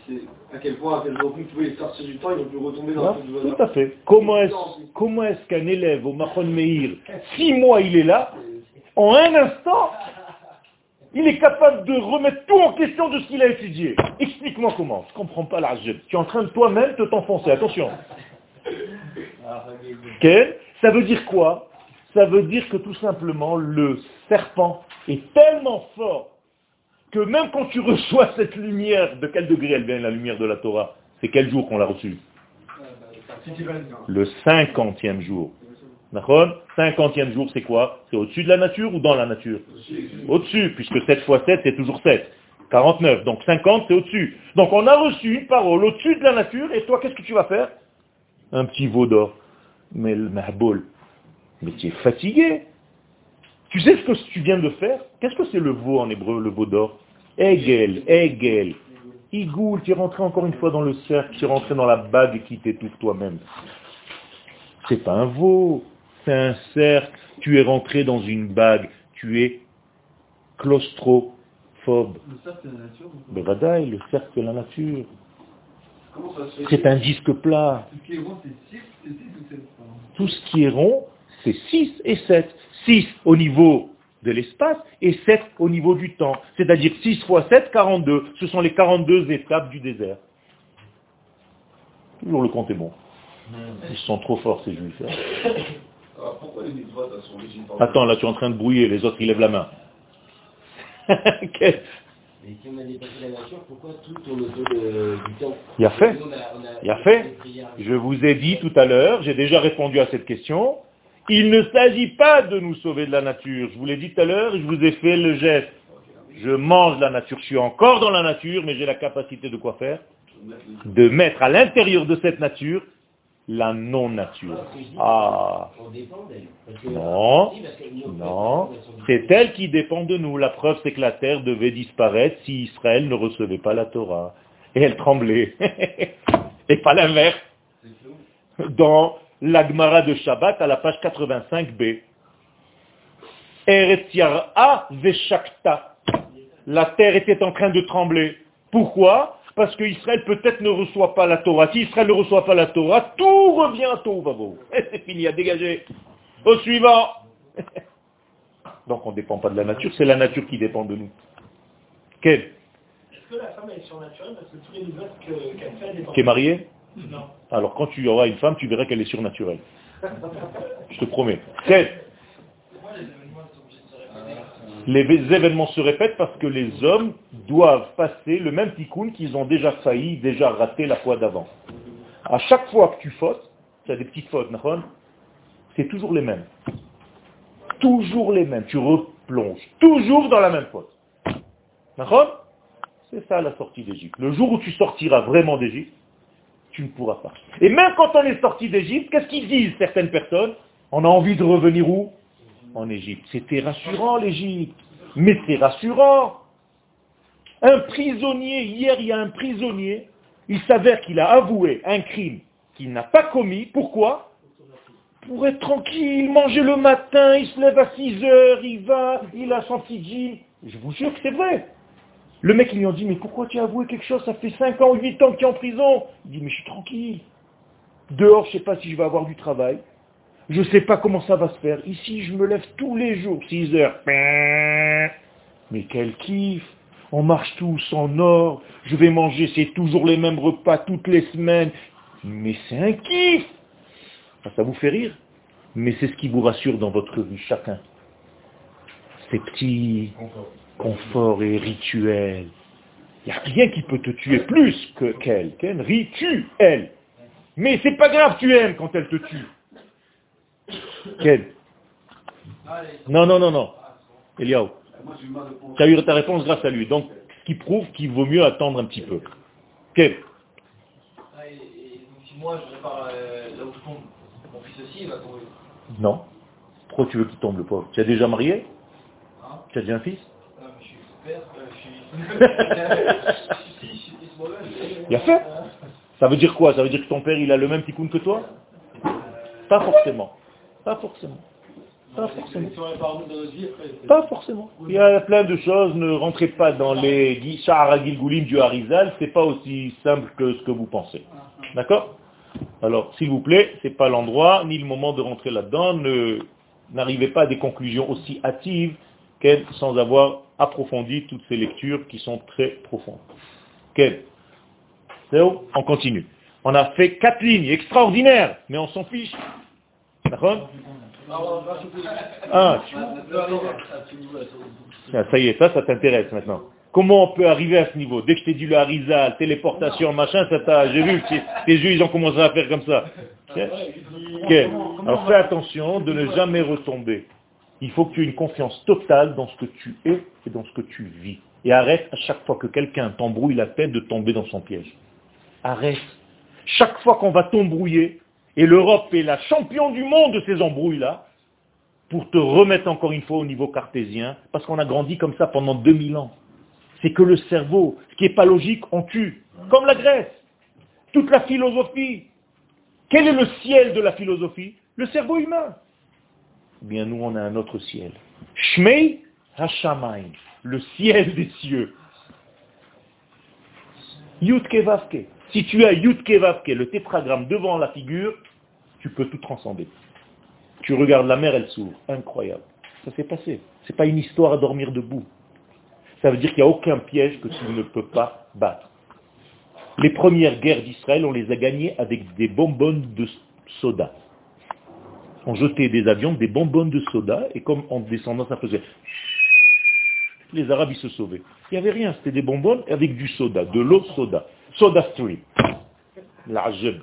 à quel point, à quel point ils pouvaient sortir du temps, ils ont pu retomber dans le du Tout à fait. Comment est-ce comment qu'un élève au Mahon Meir, six mois il est là, en un instant, il est capable de remettre tout en question de ce qu'il a étudié Explique-moi comment. Je ne comprends pas l'argent. Tu es en train de toi-même de t'enfoncer. Attention. Quel Ça veut dire quoi? Ça veut dire que tout simplement le serpent est tellement fort que même quand tu reçois cette lumière, de quel degré elle vient la lumière de la Torah? C'est quel jour qu'on l'a reçue? Le cinquantième jour. D'accord? Cinquantième jour, c'est quoi? C'est au-dessus de la nature ou dans la nature? Au-dessus, puisque 7 fois 7, c'est toujours 7. 49, donc 50, c'est au-dessus. Donc on a reçu une parole au-dessus de la nature, et toi, qu'est-ce que tu vas faire? Un petit veau d'or. Mais le mahboul, mais tu es fatigué. Tu sais ce que tu viens de faire? Qu'est-ce que c'est le veau en hébreu, le veau d'or? Egel, Egel. Igoul, tu es rentré encore une fois dans le cercle, tu es rentré dans la bague qui t'étouffe toi-même. C'est pas un veau, c'est un cercle. Tu es rentré dans une bague, tu es claustrophobe. Le cercle de la nature, donc, Bevadaï, le cercle de la nature. C'est un disque plat. Tout ce qui est rond, c'est 6, c'est 6 ou 7 pardon? Tout ce qui est rond, c'est 6 et 7. 6 au niveau de l'espace et 7 au niveau du temps. C'est-à-dire 6 fois 7, 42. Ce sont les 42 étapes du désert. Toujours le compte est bon. Ils sont trop forts ces juifs. hein. Alors pourquoi les mitzvot Attends, là tu es en train de brouiller, les autres ils lèvent la main. Quel- Mais si on a dépassé la nature, pourquoi tout tourne autour de- du temps? Il a fait. Nous, on a- Il fait. Je vous ai dit tout à l'heure, j'ai déjà répondu à cette question, il ne s'agit pas de nous sauver de la nature. Je vous l'ai dit tout à l'heure, je vous ai fait le geste. Je mange la nature, je suis encore dans la nature, mais j'ai la capacité de quoi faire? De mettre à l'intérieur de cette nature la non-nature. Ah, Non. Non, c'est elle qui dépend de nous. La preuve, c'est que la terre devait disparaître si Israël ne recevait pas la Torah. Et elle tremblait. Et pas l'inverse. Dans l'Agmara de Shabbat à la page 85b. Eretz Yar'a Veshakta. La terre était en train de trembler. Pourquoi? Parce qu'Israël peut-être ne reçoit pas la Torah. Si Israël ne reçoit pas la Torah, tout revient à Et c'est fini, à dégager. Au suivant. Donc on ne dépend pas de la nature, c'est la nature qui dépend de nous. Quel Est-ce que la femme est surnaturelle parce que tous les que- qu'elle fait, Qui est marié Non. Alors quand tu auras une femme, tu verras qu'elle est surnaturelle. Je te promets. Les vé- événements se répètent parce que les hommes doivent passer le même tikkun qu'ils ont déjà failli, déjà raté la fois d'avant. À chaque fois que tu fautes, tu as des petites fautes, c'est toujours les mêmes. Toujours les mêmes. Tu replonges. Toujours dans la même faute. C'est ça la sortie d'Égypte. Le jour où tu sortiras vraiment d'Égypte, ne pourras pas. Et même quand on est sorti d'Égypte, qu'est-ce qu'ils disent certaines personnes? On a envie de revenir où? En Égypte. C'était rassurant l'Égypte. Mais c'est rassurant. Un prisonnier, hier il y a un prisonnier, il s'avère qu'il a avoué un crime qu'il n'a pas commis. Pourquoi? Pour être tranquille, manger le matin, il se lève à 6 heures, il va, il a son petit. Je vous jure que c'est vrai. Le mec, il lui a dit, mais pourquoi tu as avoué quelque chose? Ça fait 5 ans ou 8 ans que tu es en prison. Il dit, mais je suis tranquille. Dehors, je ne sais pas si je vais avoir du travail. Je ne sais pas comment ça va se faire. Ici, je me lève tous les jours, 6 heures. Mais quel kiff On marche tous en or. Je vais manger, c'est toujours les mêmes repas toutes les semaines. Mais c'est un kiff Ah, Ça vous fait rire? Mais c'est ce qui vous rassure dans votre vie, chacun. Ces petits confort et rituel. Il n'y a rien qui peut te tuer plus que qu'elle. Qu'elle rituel. Mais c'est pas grave, tu aimes quand elle te tue. Quelle Non, non, non, non. Eliaou. Tu as eu ta réponse grâce à lui. Donc, ce qui prouve qu'il vaut mieux attendre un petit peu. Quelle moi je répare là où je tombe, mon fils aussi il va tomber. Non. Pourquoi tu veux qu'il tombe le pauvre? Tu as déjà marié? Tu as déjà un fils? Il a fait Ça veut dire quoi? Ça veut dire que ton père, il a le même tikkun que toi? Pas forcément. Pas forcément. Pas forcément. Pas forcément. Il y a plein de choses, ne rentrez pas dans les Shahara Gilgoulim du Harizal, c'est pas aussi simple que ce que vous pensez. D'accord? Alors, s'il vous plaît, c'est pas l'endroit ni le moment de rentrer là-dedans, ne, n'arrivez pas à des conclusions aussi hâtives qu'elles sans avoir approfondi toutes ces lectures qui sont très profondes. Où On continue. On a fait quatre lignes extraordinaires, mais on s'en fiche. D'accord? Ah, tu- ça y est, ça, ça t'intéresse maintenant. Comment on peut arriver à ce niveau? Dès que je t'ai dit le harizal, téléportation, machin, ça t'a, j'ai vu que tes- yeux, ils ont commencé à faire comme ça. Ok Ok. Alors fais attention de ne jamais retomber. Il faut que tu aies une confiance totale dans ce que tu es et dans ce que tu vis. Et arrête à chaque fois que quelqu'un t'embrouille la tête de tomber dans son piège. Arrête. Chaque fois qu'on va t'embrouiller, et l'Europe est la champion du monde de ces embrouilles-là, pour te remettre encore une fois au niveau cartésien, parce qu'on a grandi comme ça pendant 2000 ans. C'est que le cerveau, ce qui n'est pas logique, on tue. Comme la Grèce. Toute la philosophie. Quel est le ciel de la philosophie? Le cerveau humain. Bien, nous, on a un autre ciel. Shmei Hashamayim. Le ciel des cieux. Yutke Vavke. Si tu as Yutke le tétragramme devant la figure, tu peux tout transcender. Tu regardes la mer, elle s'ouvre. Incroyable. Ça s'est passé. C'est pas une histoire à dormir debout. Ça veut dire qu'il n'y a aucun piège que tu ne peux pas battre. Les premières guerres d'Israël, on les a gagnées avec des bonbonnes de soda. On jetait des avions, des bonbonnes de soda, et comme en descendant, ça faisait... Les Arabes, ils se sauvaient. Il n'y avait rien, c'était des bonbonnes avec du soda, de l'eau soda. Soda Stream. La jeune.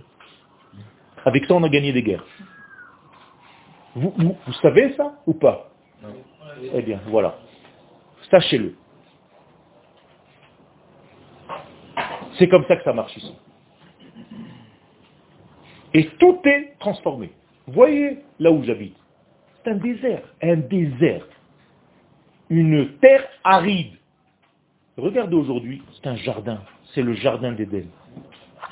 Avec ça, on a gagné des guerres. Vous, vous, vous savez ça ou pas? Eh bien, voilà. Sachez-le. C'est comme ça que ça marche ici. Et tout est transformé. Voyez là où j'habite. C'est un désert. Un désert. Une terre aride. Regardez aujourd'hui, c'est un jardin. C'est le jardin d'Éden.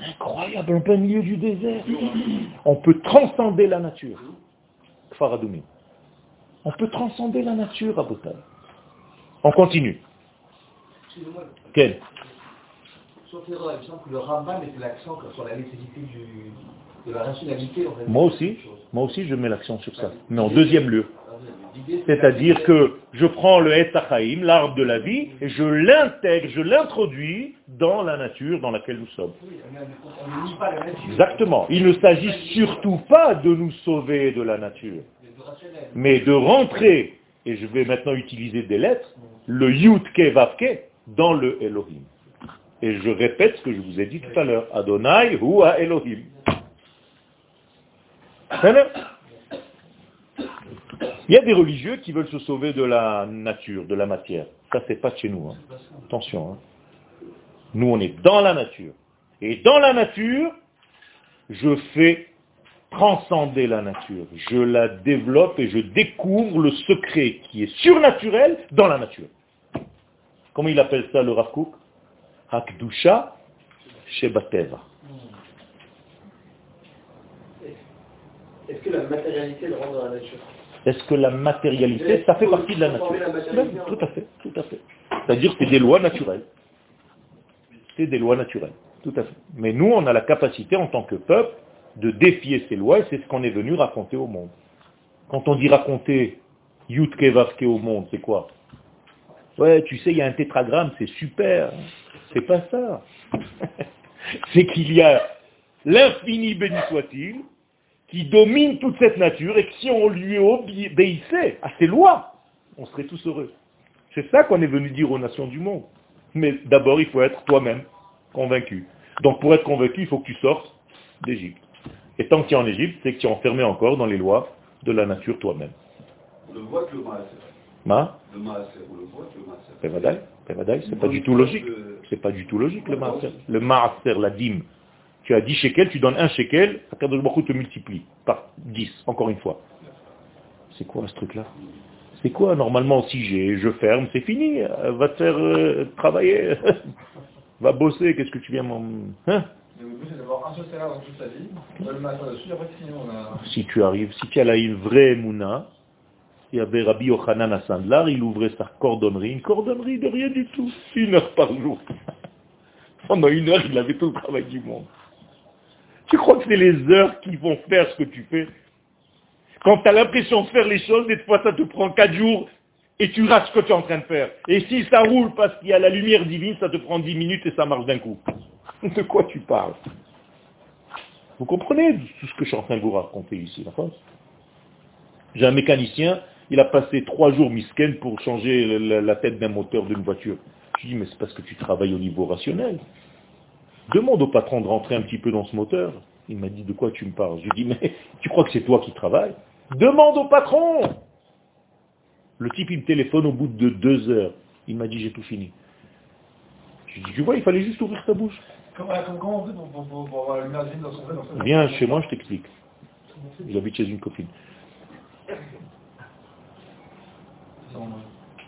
Incroyable, en plein milieu du désert. On peut transcender la nature. Kfaradoumi. On peut transcender la nature, Abotai. On continue. Quel? Sauf erreur, il me semble que le Rambam mettait l'accent sur la nécessité du, de la rationalité. En fait, Moi aussi, moi aussi je mets l'accent sur ça. Mais en deuxième lieu. C'est-à-dire que je prends le Etachaim, l'arbre de la vie, et je l'intègre, je l'introduis dans la nature dans laquelle nous sommes. Exactement. Il ne s'agit surtout pas de nous sauver de la nature, mais de rentrer, et je vais maintenant utiliser des lettres, le Yudke Vavke dans le Elohim. Et je répète ce que je vous ai dit tout à l'heure. Adonai ou à Elohim. Il y a des religieux qui veulent se sauver de la nature, de la matière. Ça, c'est pas de chez nous. hein. Attention. hein. Nous, on est dans la nature. Et dans la nature, je fais transcender la nature. Je la développe et je découvre le secret qui est surnaturel dans la nature. Comment il appelle ça le Rav Kook? Hakdusha Shebateva. Est-ce que la matérialité le rend dans la nature Est-ce que la matérialité, ça fait partie de la nature la Tout à fait, tout à fait. C'est-à-dire que c'est des lois naturelles. C'est des lois naturelles, tout à fait. Mais nous, on a la capacité en tant que peuple de défier ces lois et c'est ce qu'on est venu raconter au monde. Quand on dit raconter Yutke Vavke au monde, c'est quoi? Ouais, tu sais, il y a un tétragramme, c'est super. C'est pas ça. c'est qu'il y a l'infini béni soit-il, qui domine toute cette nature et que si on lui obéissait à ses lois, on serait tous heureux. C'est ça qu'on est venu dire aux nations du monde. Mais d'abord, il faut être toi-même convaincu. Donc pour être convaincu, il faut que tu sortes d'Égypte. Et tant que tu es en Égypte, c'est que tu es enfermé encore dans les lois de la nature toi-même. Le voit que le. Ma? Le maaser, on le voit que le maaser. C'est pas du tout logique. C'est pas du tout logique le maaser. Le maaser, la dîme. Tu as 10 shekels, tu donnes un shekel, Akadosh Baruch te multiplie par 10, encore une fois. C'est quoi ce truc-là? C'est quoi Normalement, si j'ai, je ferme, c'est fini. Euh, Va te faire euh, travailler. Va bosser, qu'est-ce que tu viens m'en... Hein? Si tu arrives, si tu as là une vraie mouna, il y avait Rabbi Yochanan à Sandlar, il ouvrait sa cordonnerie, une cordonnerie de rien du tout, une heure par jour. Pendant une heure, il avait tout le travail du monde. Tu crois que c'est les heures qui vont faire ce que tu fais Quand tu as l'impression de faire les choses, des fois ça te prend quatre jours et tu rates ce que tu es en train de faire. Et si ça roule parce qu'il y a la lumière divine, ça te prend dix minutes et ça marche d'un coup. De quoi tu parles Vous comprenez tout ce que je suis en train de vous raconter ici, d'accord J'ai un mécanicien, il a passé trois jours misken pour changer la, tête d'un moteur d'une voiture. Je dis, mais c'est parce que tu travailles au niveau rationnel. Demande au patron de rentrer un petit peu dans ce moteur. Il m'a dit, de quoi tu me parles? Je lui dis, mais tu crois que c'est toi qui travailles? Demande au patron Le type, il me téléphone au bout de deux heures. Il m'a dit, j'ai tout fini. Je lui dis, tu vois, il fallait juste ouvrir ta bouche. Comment, on fait pour, avoir dans son Viens chez moi, je t'explique. J'habite chez une copine.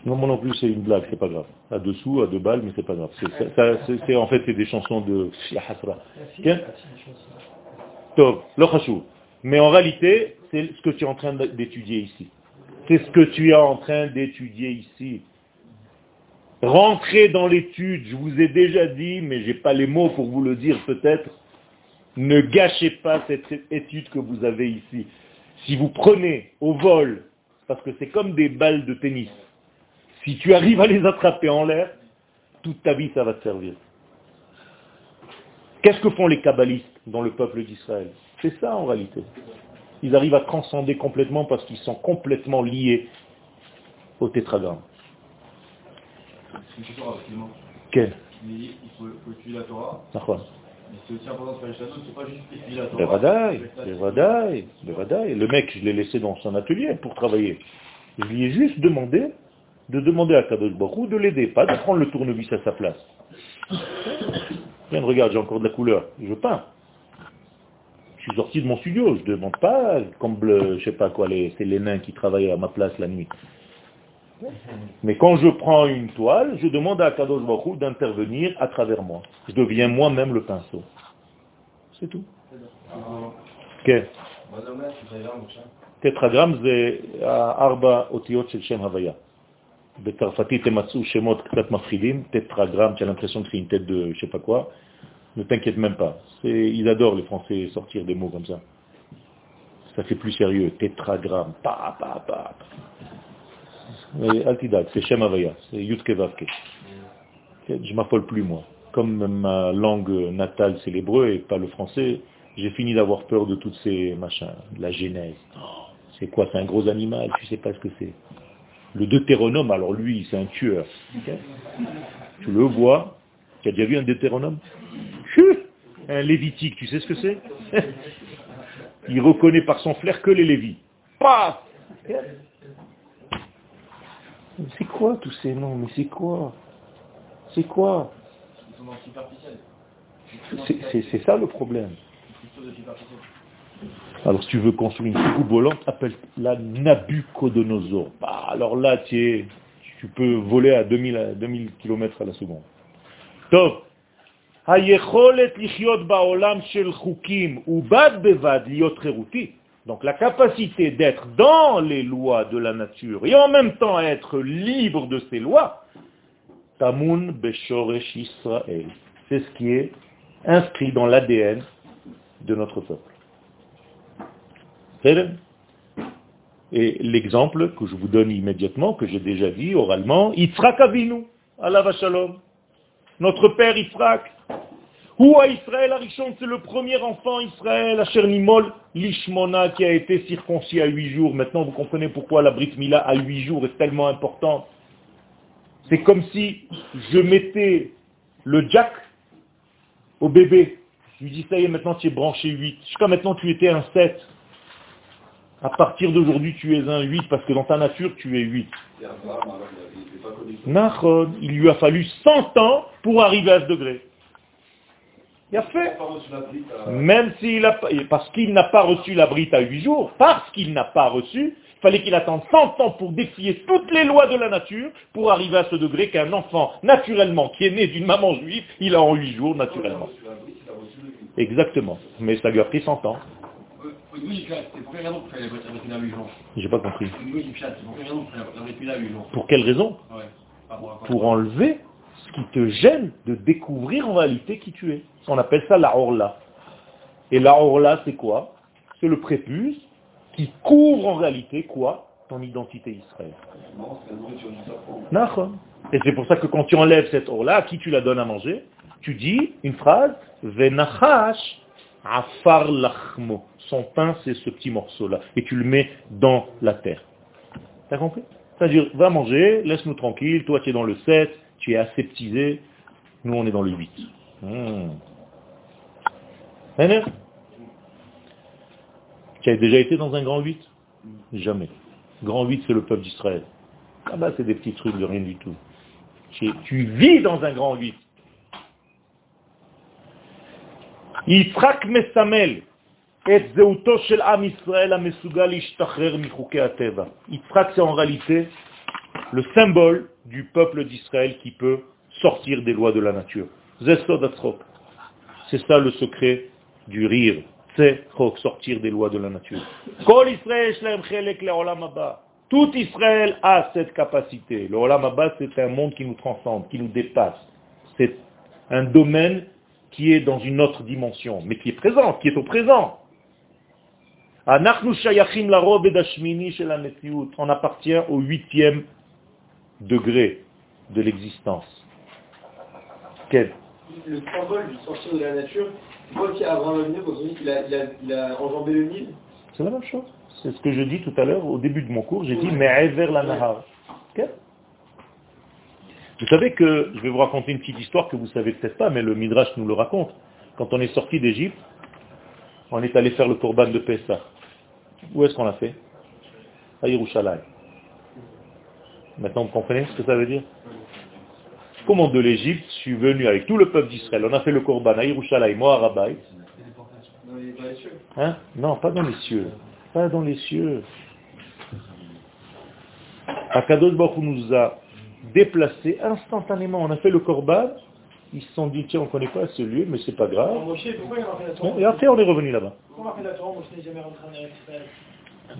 Non, moi non plus, c'est une blague, c'est pas grave. À dessous, à deux balles, mais c'est pas grave. C'est, ça- ça- c'est- c'est- en fait, c'est des chansons de Hasra. Tov. Mais en réalité, c'est ce que tu es en train d'étudier ici. C'est ce que tu es en train d'étudier ici. Rentrez dans l'étude, je vous ai déjà dit, mais j'ai pas les mots pour vous le dire peut-être. Ne gâchez pas cette étude que vous avez ici. Si vous prenez au vol, parce que c'est comme des balles de tennis, si tu arrives à les attraper en l'air, toute ta vie ça va te servir. Qu'est-ce que font les kabbalistes dans le peuple d'Israël? C'est ça en réalité. Ils arrivent à transcender complètement parce qu'ils sont complètement liés au tétragramme. Quel? Il faut, faut les. Le mec, je l'ai laissé dans son atelier pour travailler. Je lui ai juste demandé de demander à Kadosh Barou de l'aider, pas de prendre le tournevis à sa place. Tiens, regarde, j'ai encore de la couleur, je peins. Je suis sorti de mon studio, je ne demande pas, comme bleu, je sais pas quoi, c'est les nains qui travaillent à ma place la nuit. Mais quand je prends une toile, je demande à Kadosh Baruch d'intervenir à travers moi. Je deviens moi-même le pinceau. C'est tout. Ok. Euh, Arba Otiot Havaya. בצרפתית הם מצאו שמות קצת מפחידים, טטרגרם, tu as l'impression que c'est une tête de je sais pas quoi. Ne t'inquiète même pas. C'est- Ils adorent les Français sortir des mots comme ça. Ça fait plus sérieux. Tétragramme. Pa, pa, pa. Mais Altidag, c'est Shem Havaya. C'est Yutke Vavke. Je m'affole plus, moi. Comme ma langue natale, c'est l'hébreu et pas le français, j'ai fini d'avoir peur de toutes ces machins. La genèse. Oh, c'est quoi C'est un gros animal Tu sais pas ce que c'est. Le deutéronome, alors lui, c'est un tueur. tu le vois. Tu as déjà vu un deutéronome Chut Un lévitique, tu sais ce que c'est Il reconnaît par son flair que les lévis. Paf C'est quoi tous ces noms Mais c'est quoi C'est quoi c'est ça le problème. Alors si tu veux construire une soucoupe volante, appelle-la Nabucodonosor. Bah, alors là, tu, peux voler à 2000, km à la seconde. Donc la capacité d'être dans les lois de la nature et en même temps être libre de ces lois, Tamun Beshoresh c'est ce qui est inscrit dans l'ADN de notre peuple. Et l'exemple que je vous donne immédiatement, que j'ai déjà dit oralement, Yitzhak Avinu, Allah Shalom, notre père Yitzhak, ou à Israël Arishon, c'est le premier enfant Israël, à Nimol, l'Ishmona, qui a été circoncis à huit jours. Maintenant, vous comprenez pourquoi la Brit Mila à huit jours est tellement importante. C'est comme si je mettais le jack au bébé. Je lui dis, ça y est, maintenant tu es branché 8. Jusqu'à maintenant, tu étais un 7. À partir d'aujourd'hui, tu es un 8, parce que dans ta nature, tu es 8. Et Abraham, alors, il n'était pas connu. Nachon, il lui a fallu 100 ans pour arriver à ce degré. Il a fait. Même s'il a parce qu'il n'a pas reçu la brite à 8 jours, parce qu'il n'a pas reçu, il fallait qu'il attende 100 ans pour défier toutes les lois de la nature pour arriver à ce degré qu'un enfant, naturellement, qui est né d'une maman juive, il a en 8 jours, naturellement. Exactement. Mais ça lui a pris 100 ans. J'ai pas compris. Pour quelle raison qu'il fallait arrêter là 8 jours Pour enlever ce qui te gêne de découvrir en réalité qui tu es. On appelle ça la orla. Et la orla, c'est quoi? C'est le prépuce qui couvre en réalité quoi? Ton identité Israël. Et c'est pour ça que quand tu enlèves cette or-là, à qui tu la donnes à manger? Tu dis une phrase, Venachash afar lachmo. Son pain, c'est ce petit morceau-là. Et tu le mets dans la terre. T'as compris? C'est-à-dire, va manger, laisse-nous tranquille, toi tu es dans le 7, tu es aseptisé, nous on est dans le 8. Hmm. Tu as déjà été dans un grand 8 Jamais. Grand 8, c'est le peuple d'Israël. Ah bah c'est des petits trucs de rien du tout. Tu vis dans un grand 8. Yitzhak Mesamel et זהותו של עם ישראל המסוגל להשתחרר מחוקי הטבע. Yitzhak c'est en réalité le symbole du peuple d'Israël qui peut sortir des lois de la nature. זה סוד הצחוק. C'est ça le secret du rire. C'est sortir des lois de la nature. כל ישראל יש להם חלק לעולם הבא. Tout Israël a cette capacité. Le Olam Abba, c'est un monde qui nous transcende, qui nous dépasse. C'est un domaine qui est dans une autre dimension, mais qui est présent, qui est au présent. On appartient au huitième degré de l'existence. Quel? Le symbole du sortir de la nature, Paul qui a Abraham le Nil, quand on dit qu'il a, a, a enjambé le Nil? C'est la même chose. C'est ce que je dis tout à l'heure, au début de mon cours, j'ai dit, mais vers la Nahar. Vous savez que, je vais vous raconter une petite histoire que vous savez peut-être pas, mais le Midrash nous le raconte. Quand on est sorti d'Égypte, on est allé faire le Corban de Pessah. Où est-ce qu'on l'a fait? À Yerushalayim. Maintenant, vous comprenez ce que ça veut dire? Comment de l'Égypte, je suis venu avec tout le peuple d'Israël. On a fait le Corban à Yerushalayim, moi à. Hein? Non, pas dans les cieux. Pas dans les cieux. Akadosh Baruch nous a déplacés instantanément. On a fait le korban Ils se sont dit, tiens, on ne connaît pas ce lieu, mais c'est pas grave. Moshe, pourquoi il a fait la Torah Et après, on est revenu là-bas. Moshe n'est jamais rentré en Eretz Israël?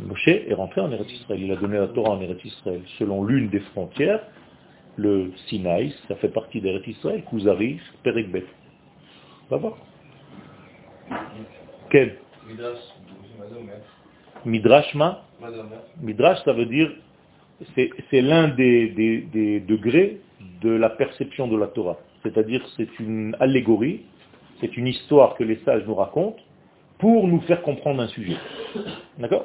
Moshe est rentré en Eretz Israël. Il a donné la Torah en Eretz Israël. Selon l'une des frontières, le Sinaï, ça fait partie d'Eretz Israël, Kuzari, Perekbet. Va voir. Quel? Midrash, Midrash ma? Midrash, ça veut dire, c'est l'un des, des- des degrés de la perception de la Torah. C'est-à-dire, c'est une allégorie, c'est une histoire que les sages nous racontent pour nous faire comprendre un sujet. D'accord?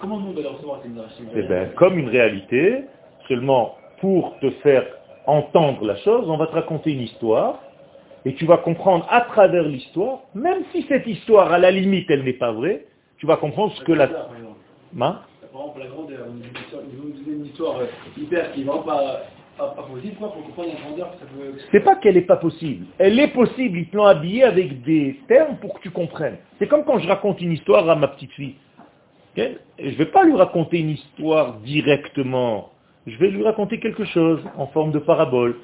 Comment nous le recevoir midrash Eh bien, comme une réalité, seulement pour te faire entendre la chose, on va te raconter une histoire, et tu vas comprendre à travers l'histoire, même si cette histoire, à la limite, elle n'est pas vraie, tu vas comprendre ce que la... Par exemple, Par exemple, la grandeur, C'est pas qu'elle n'est pas possible. Elle est possible, ils te l'ont habillée avec des termes pour que tu comprennes. C'est comme quand je raconte une histoire à ma petite fille. Je ne vais pas lui raconter une histoire directement. Je vais lui raconter quelque chose en forme de parabole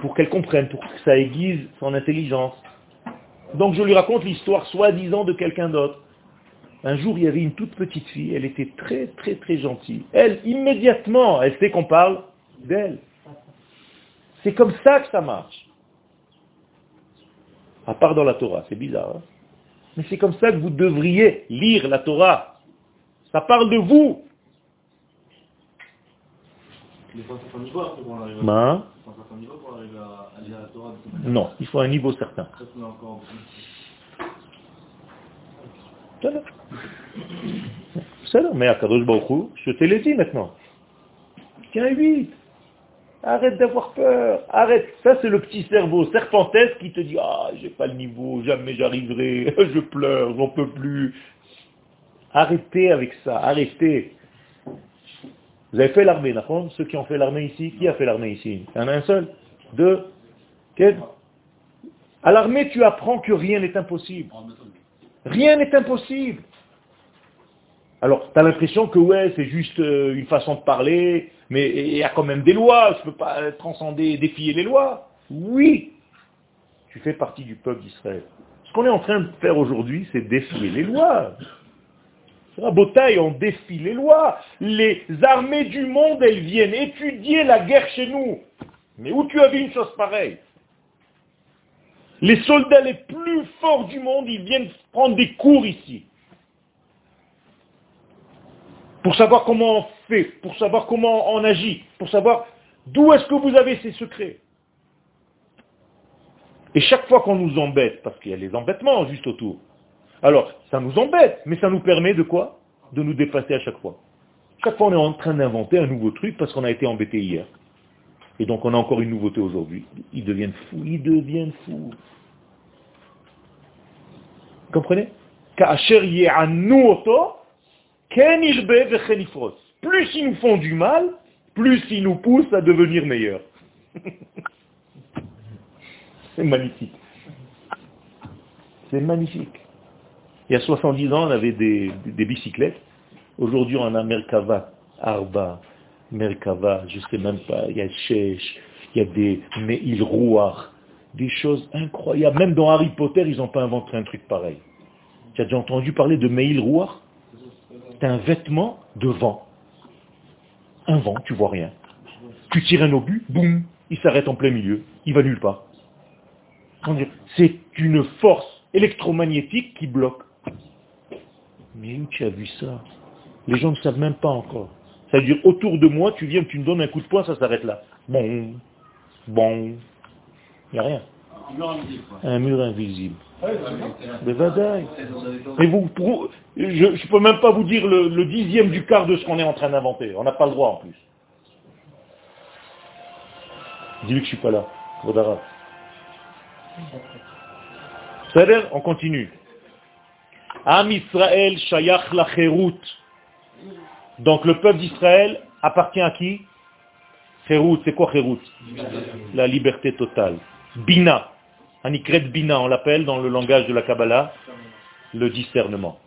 pour qu'elle comprenne, pour que ça aiguise son intelligence. Donc je lui raconte l'histoire soi-disant de quelqu'un d'autre. Un jour, il y avait une toute petite fille, elle était très très très gentille. Elle, immédiatement, elle sait qu'on parle d'elle. C'est comme ça que ça marche. À part dans la Torah, c'est bizarre. hein. Mais c'est comme ça que vous devriez lire la Torah. Ça parle de vous. Manière. non, il faut un niveau certain. Ça, c'est encore... Voilà. C'est là, mais à Kadosh Baruch Hu, je te l'ai dit maintenant. Tiens, 8. Arrête d'avoir peur. Arrête. Ça, c'est le petit cerveau serpentesque qui te dit, ah, j'ai pas le niveau, jamais j'arriverai, je pleure, j'en peux plus. Arrêtez avec ça, arrêtez. Vous avez fait l'armée, d'accord? Ceux qui ont fait l'armée ici, qui a fait l'armée ici? Il y en a un seul Deux Quel? À l'armée, tu apprends que rien n'est impossible. Rien n'est impossible. Alors, tu as l'impression que ouais, c'est juste euh, une façon de parler, mais il y a quand même des lois, je ne peux pas transcender, défier les lois. Oui, tu fais partie du peuple d'Israël. Ce qu'on est en train de faire aujourd'hui, c'est défier les lois. Botaï, on défie les lois. Les armées du monde, elles viennent étudier la guerre chez nous. Mais où tu as vu une chose pareille? Les soldats les plus forts du monde, ils viennent prendre des cours ici. Pour savoir comment on fait, pour savoir comment on agit, pour savoir d'où est-ce que vous avez ces secrets. Et chaque fois qu'on nous embête, parce qu'il y a les embêtements juste autour, alors ça nous embête, mais ça nous permet de quoi? De nous dépasser à chaque fois. Chaque fois on est en train d'inventer un nouveau truc parce qu'on a été embêté hier. Et donc on a encore une nouveauté aujourd'hui. Ils deviennent fous, ils deviennent fous. Comprenez? Vechen yifros. Plus ils nous font du mal, plus ils nous poussent à devenir meilleurs. C'est magnifique. C'est magnifique. Il y a 70 ans, on avait des- des bicyclettes. Aujourd'hui, on a Merkava, Arba, Merkava, je sais même pas, il y a Shesh, il y a des Meil Rouar, des choses incroyables. Même dans Harry Potter, ils n'ont pas inventé un truc pareil. Tu as déjà entendu parler de Meil Rouar C'est un vêtement de vent. Un vent, tu vois rien. Tu tires un obus, boum, il s'arrête en plein milieu, il va nulle part. C'est une force électromagnétique qui bloque. Mais où tu as vu ça? Les gens ne savent même pas encore. Ça veut dire, autour de moi, tu viens, tu me donnes un coup de poing, ça s'arrête là. Bon, bon, il n'y a rien. Un mur invisible. Un mur invisible. Ça. Mais vous, je ne peux même pas vous dire le, dixième du quart de ce qu'on est en train d'inventer. On n'a pas le droit en plus. Dis-lui que je suis pas là. C'est-à-dire, on continue. Am Israël shayach la. Donc le peuple d'Israël appartient à qui? Cherut, c'est quoi Cherut La liberté totale. Bina. Anikret Bina, on l'appelle dans le langage de la Kabbalah, le discernement.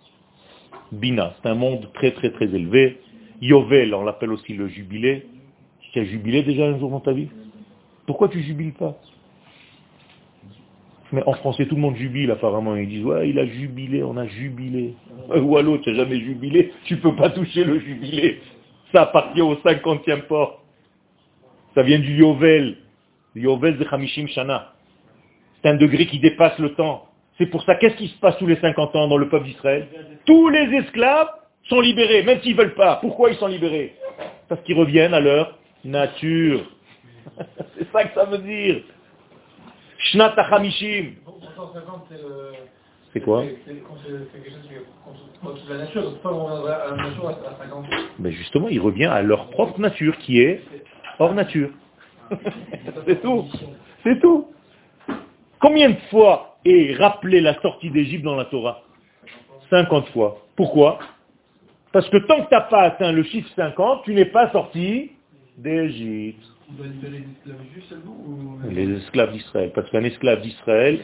Bina, c'est un monde très très très élevé. Yovel, on l'appelle aussi le jubilé. Tu as jubilé déjà un jour dans ta vie? Pourquoi tu jubiles pas? Mais en français, tout le monde jubile apparemment. Ils disent, ouais, il a jubilé, on a jubilé. Euh, Ou à l'autre, tu n'as jamais jubilé, tu peux pas toucher le jubilé. Ça appartient au cinquantième port. Ça vient du Yovel. Yovel de Hamishim Shana. C'est un degré qui dépasse le temps. C'est pour ça, qu'est-ce qui se passe tous les 50 ans dans le peuple d'Israël? Tous les esclaves sont libérés, même s'ils veulent pas. Pourquoi ils sont libérés? Parce qu'ils reviennent à leur nature. c'est ça que ça veut dire. Shnat 150, c'est quoi C'est c'est- c'est quelque chose qui est contre contre la nature, donc pas on reviendrait à la nature à à 50. Ben justement, il revient à leur propre nature, qui est hors nature. c'est tout. C'est tout. Combien de fois est rappelée la sortie d'Égypte dans la Torah? 50 fois. Pourquoi? Parce que tant que tu n'as pas atteint le chiffre 50, tu n'es pas sorti d'Égypte. On doit libérer les esclaves juifs seulement ou... Les esclaves d'Israël. Parce qu'un esclave d'Israël,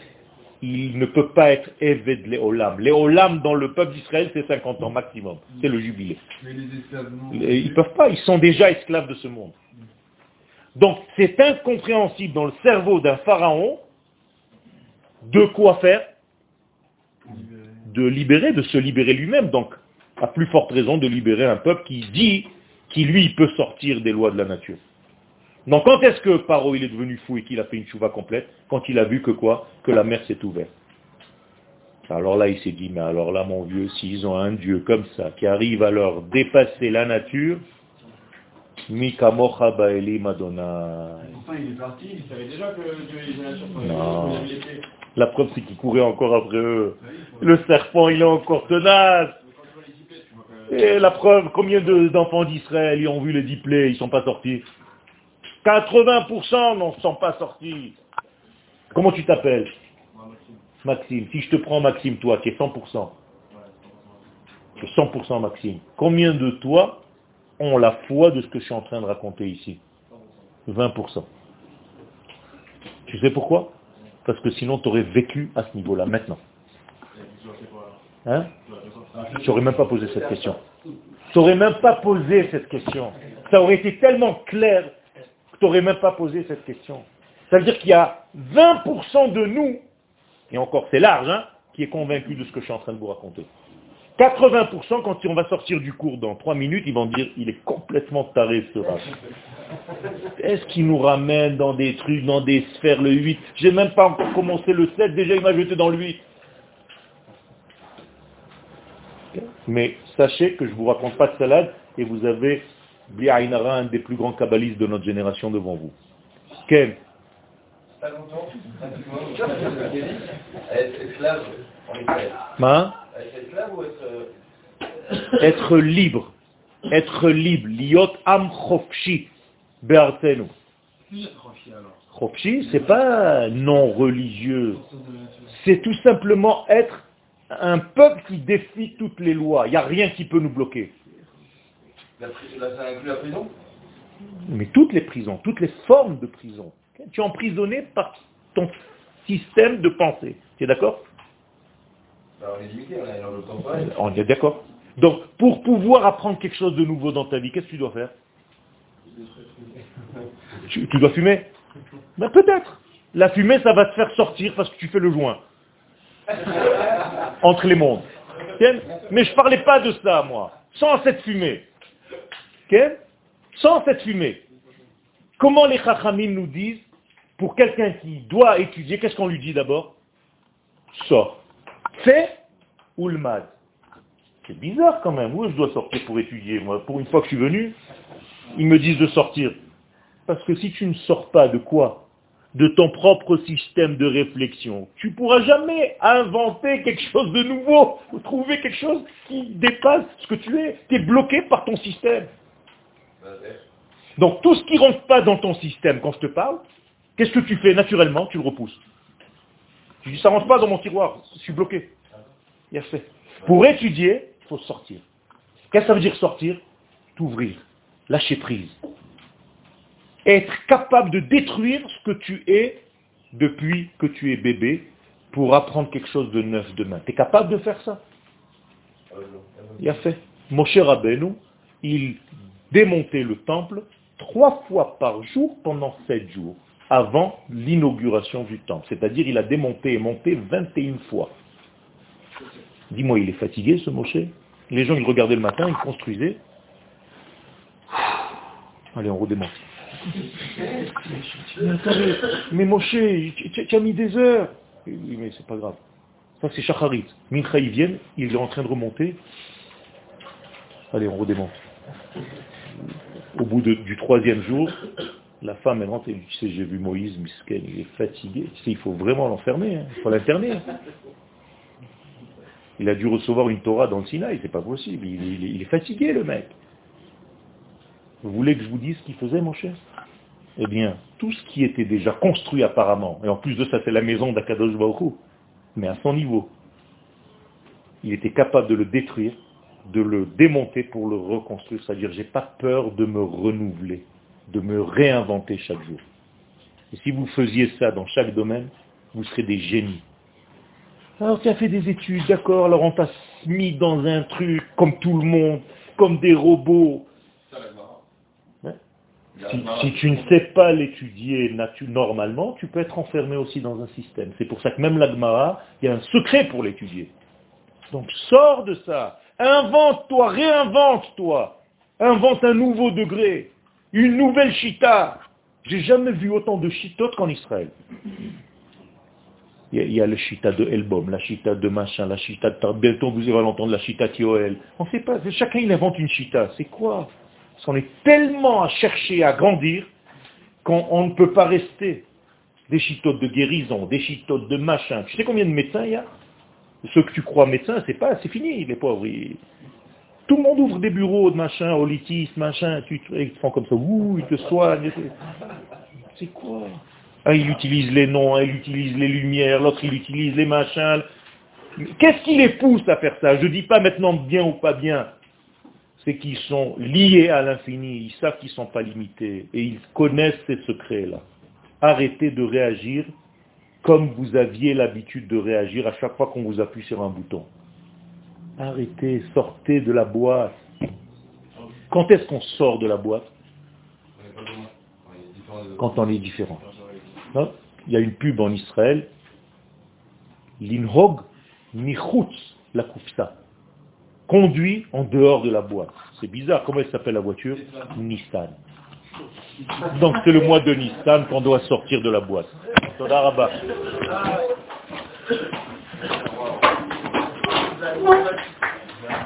il ne peut pas être Eved Léolam. Léolam dans le peuple d'Israël, c'est 50 ans maximum. C'est le jubilé. Mais les esclaves non. Ils ne peuvent pas, ils sont déjà esclaves de ce monde. Donc c'est incompréhensible dans le cerveau d'un pharaon de quoi faire? De libérer, de se libérer lui-même. Donc, à plus forte raison de libérer un peuple qui dit qu'il lui peut sortir des lois de la nature. Donc quand est-ce que Paro il est devenu fou et qu'il a fait une chouva complète Quand il a vu que quoi Que la mer s'est ouverte. Alors là, il s'est dit, mais alors là, mon vieux, s'ils ont un Dieu comme ça, qui arrive à leur dépasser la nature, Mikamocha Baeli Madonna. Pourtant, il est parti, il savait déjà que Dieu est la été. La preuve, c'est qu'il courait encore après eux. Le serpent, il est encore tenace. Et la preuve, combien de- d'enfants d'Israël ils ont vu les diplés, ils ne sont pas sortis 80% n'en sont pas sortis. Comment tu t'appelles? Maxime. Si je te prends Maxime, toi, qui est 100%. qui est 100% Maxime. Combien de toi ont la foi de ce que je suis en train de raconter ici? 20%. Tu sais pourquoi? Parce que sinon, tu aurais vécu à ce niveau-là, maintenant. Hein? Tu n'aurais même pas posé cette question. Tu n'aurais même pas posé cette question. Ça aurait été tellement clair même pas posé cette question. Ça veut dire qu'il y a 20% de nous, et encore c'est large, hein, qui est convaincu de ce que je suis en train de vous raconter. 80% quand on va sortir du cours dans 3 minutes, ils vont dire il est complètement taré ce rap. Est-ce qu'il nous ramène dans des trucs, dans des sphères, le 8 J'ai même pas encore commencé le 7, déjà il m'a jeté dans le 8. Mais sachez que je ne vous raconte pas de salade et vous avez Bliaïnara, un des plus grands kabbalistes de notre génération devant vous. Ken, Pas longtemps, esclave Être esclave ou être... euh, être libre, être libre, liot am chofshi, be'artenu. Chofshi, c'est pas non religieux, c'est tout simplement être un peuple qui défie toutes les lois. Il n'y a rien qui peut nous bloquer. La ça inclut la prison? Mais toutes les prisons, toutes les formes de prison. Tu es emprisonné par ton système de pensée. Tu es d'accord? Bah, On est limité, on est d'accord Donc, pour pouvoir apprendre quelque chose de nouveau dans ta vie, qu'est-ce que tu dois faire? Tu, tu dois fumer? Ben peut-être. La fumée, ça va te faire sortir parce que tu fais le joint. Entre les mondes. Mais je parlais pas de ça, moi. Sans cette fumée. Sans cette fumée. Comment les chachamim nous disent, pour quelqu'un qui doit étudier, qu'est-ce qu'on lui dit d'abord? Sors. Fais ou le mad. C'est bizarre quand même. Où je dois sortir pour étudier Moi, pour une fois que je suis venu, ils me disent de sortir. Parce que si tu ne sors pas de quoi? De ton propre système de réflexion, tu pourras jamais inventer quelque chose de nouveau ou trouver quelque chose qui dépasse ce que tu es. Tu es bloqué par ton système. Donc tout ce qui ne rentre pas dans ton système quand je te parle, qu'est-ce que tu fais naturellement Tu le repousses. Tu dis ça rentre pas dans mon tiroir, je suis bloqué. Il a fait. Pour étudier, il faut sortir. Qu'est-ce que ça veut dire sortir? T'ouvrir, lâcher prise. Être capable de détruire ce que tu es depuis que tu es bébé pour apprendre quelque chose de neuf demain. Tu es capable de faire ça? Il a fait. Moshe Rabbeinu, il démontait le temple trois fois par jour pendant sept jours. avant l'inauguration du temple. C'est-à-dire il a démonté et monté 21 fois. Dis-moi, il est fatigué ce Moshe? Les gens, ils regardaient le matin, ils construisaient. Allez, on redémonte. Mais Moshe, tu tu as mis des heures. Oui, mais c'est pas grave. Ça, c'est Shacharit. Mincha, ils viennent, il est en train de remonter. Allez, on redémonte. Au bout du troisième jour, la femme, elle dit, tu sais, j'ai vu Moïse, Misken, il est fatigué. Tu sais, il faut vraiment l'enfermer, hein. il faut l'interner. Il a dû recevoir une Torah dans le Sinaï, c'est pas possible. Il, est fatigué, le mec. Vous voulez que je vous dise ce qu'il faisait, mon cher? Eh bien, tout ce qui était déjà construit apparemment, et en plus de ça, c'est la maison d'Akadosh Baruch mais à son niveau, il était capable de le détruire, de le démonter pour le reconstruire. C'est-à-dire, j'ai pas peur de me renouveler, de me réinventer chaque jour. Et si vous faisiez ça dans chaque domaine, vous serez des génies. Alors tu as fait des études, d'accord, alors on t'a mis dans un truc comme tout le monde, comme des robots. Si, tu ne sais pas l'étudier normalement, tu peux être enfermé aussi dans un système. C'est pour ça que même l'Agmara, il y a un secret pour l'étudier. Donc sors de ça, invente-toi, réinvente-toi, invente un nouveau degré, une nouvelle chita. J'ai jamais vu autant de chitotes qu'en Israël. Il y, a, le chita de Elbom, la chita de machin, la chita de Tar- bientôt vous allez l'entendre, la chita Tioel. On ne sait pas, chacun il invente une chita. C'est quoi? Parce qu'on est tellement à chercher à grandir qu'on on ne peut pas rester. Des chitotes de guérison, des chitotes de machin. Tu sais combien de médecins il y a? Ceux que tu crois médecins, c'est pas, c'est fini, les pauvres. Tout le monde ouvre des bureaux de machin, holitis, machin, tu ils te font comme ça, ouh, ils te soignent. C'est quoi? Un, il utilise les noms, il utilise les lumières, l'autre, il utilise les machins. Qu'est-ce qui les pousse à faire ça? Je ne dis pas maintenant bien ou pas bien. C'est qu'ils sont liés à l'infini, ils savent qu'ils ne sont pas limités, et ils connaissent ces secrets-là. Arrêtez de réagir comme vous aviez l'habitude de réagir à chaque fois qu'on vous appuie sur un bouton. Arrêtez, sortez de la boîte. Quand est-ce qu'on sort de la boîte? Quand on est différent. Hein Il y a une pub en Israël, Linhog Michutz la Kufsa. Conduit en dehors de la boîte. C'est bizarre, comment elle s'appelle la voiture? Nissan. Donc c'est le mois de Nissan qu'on doit sortir de la boîte.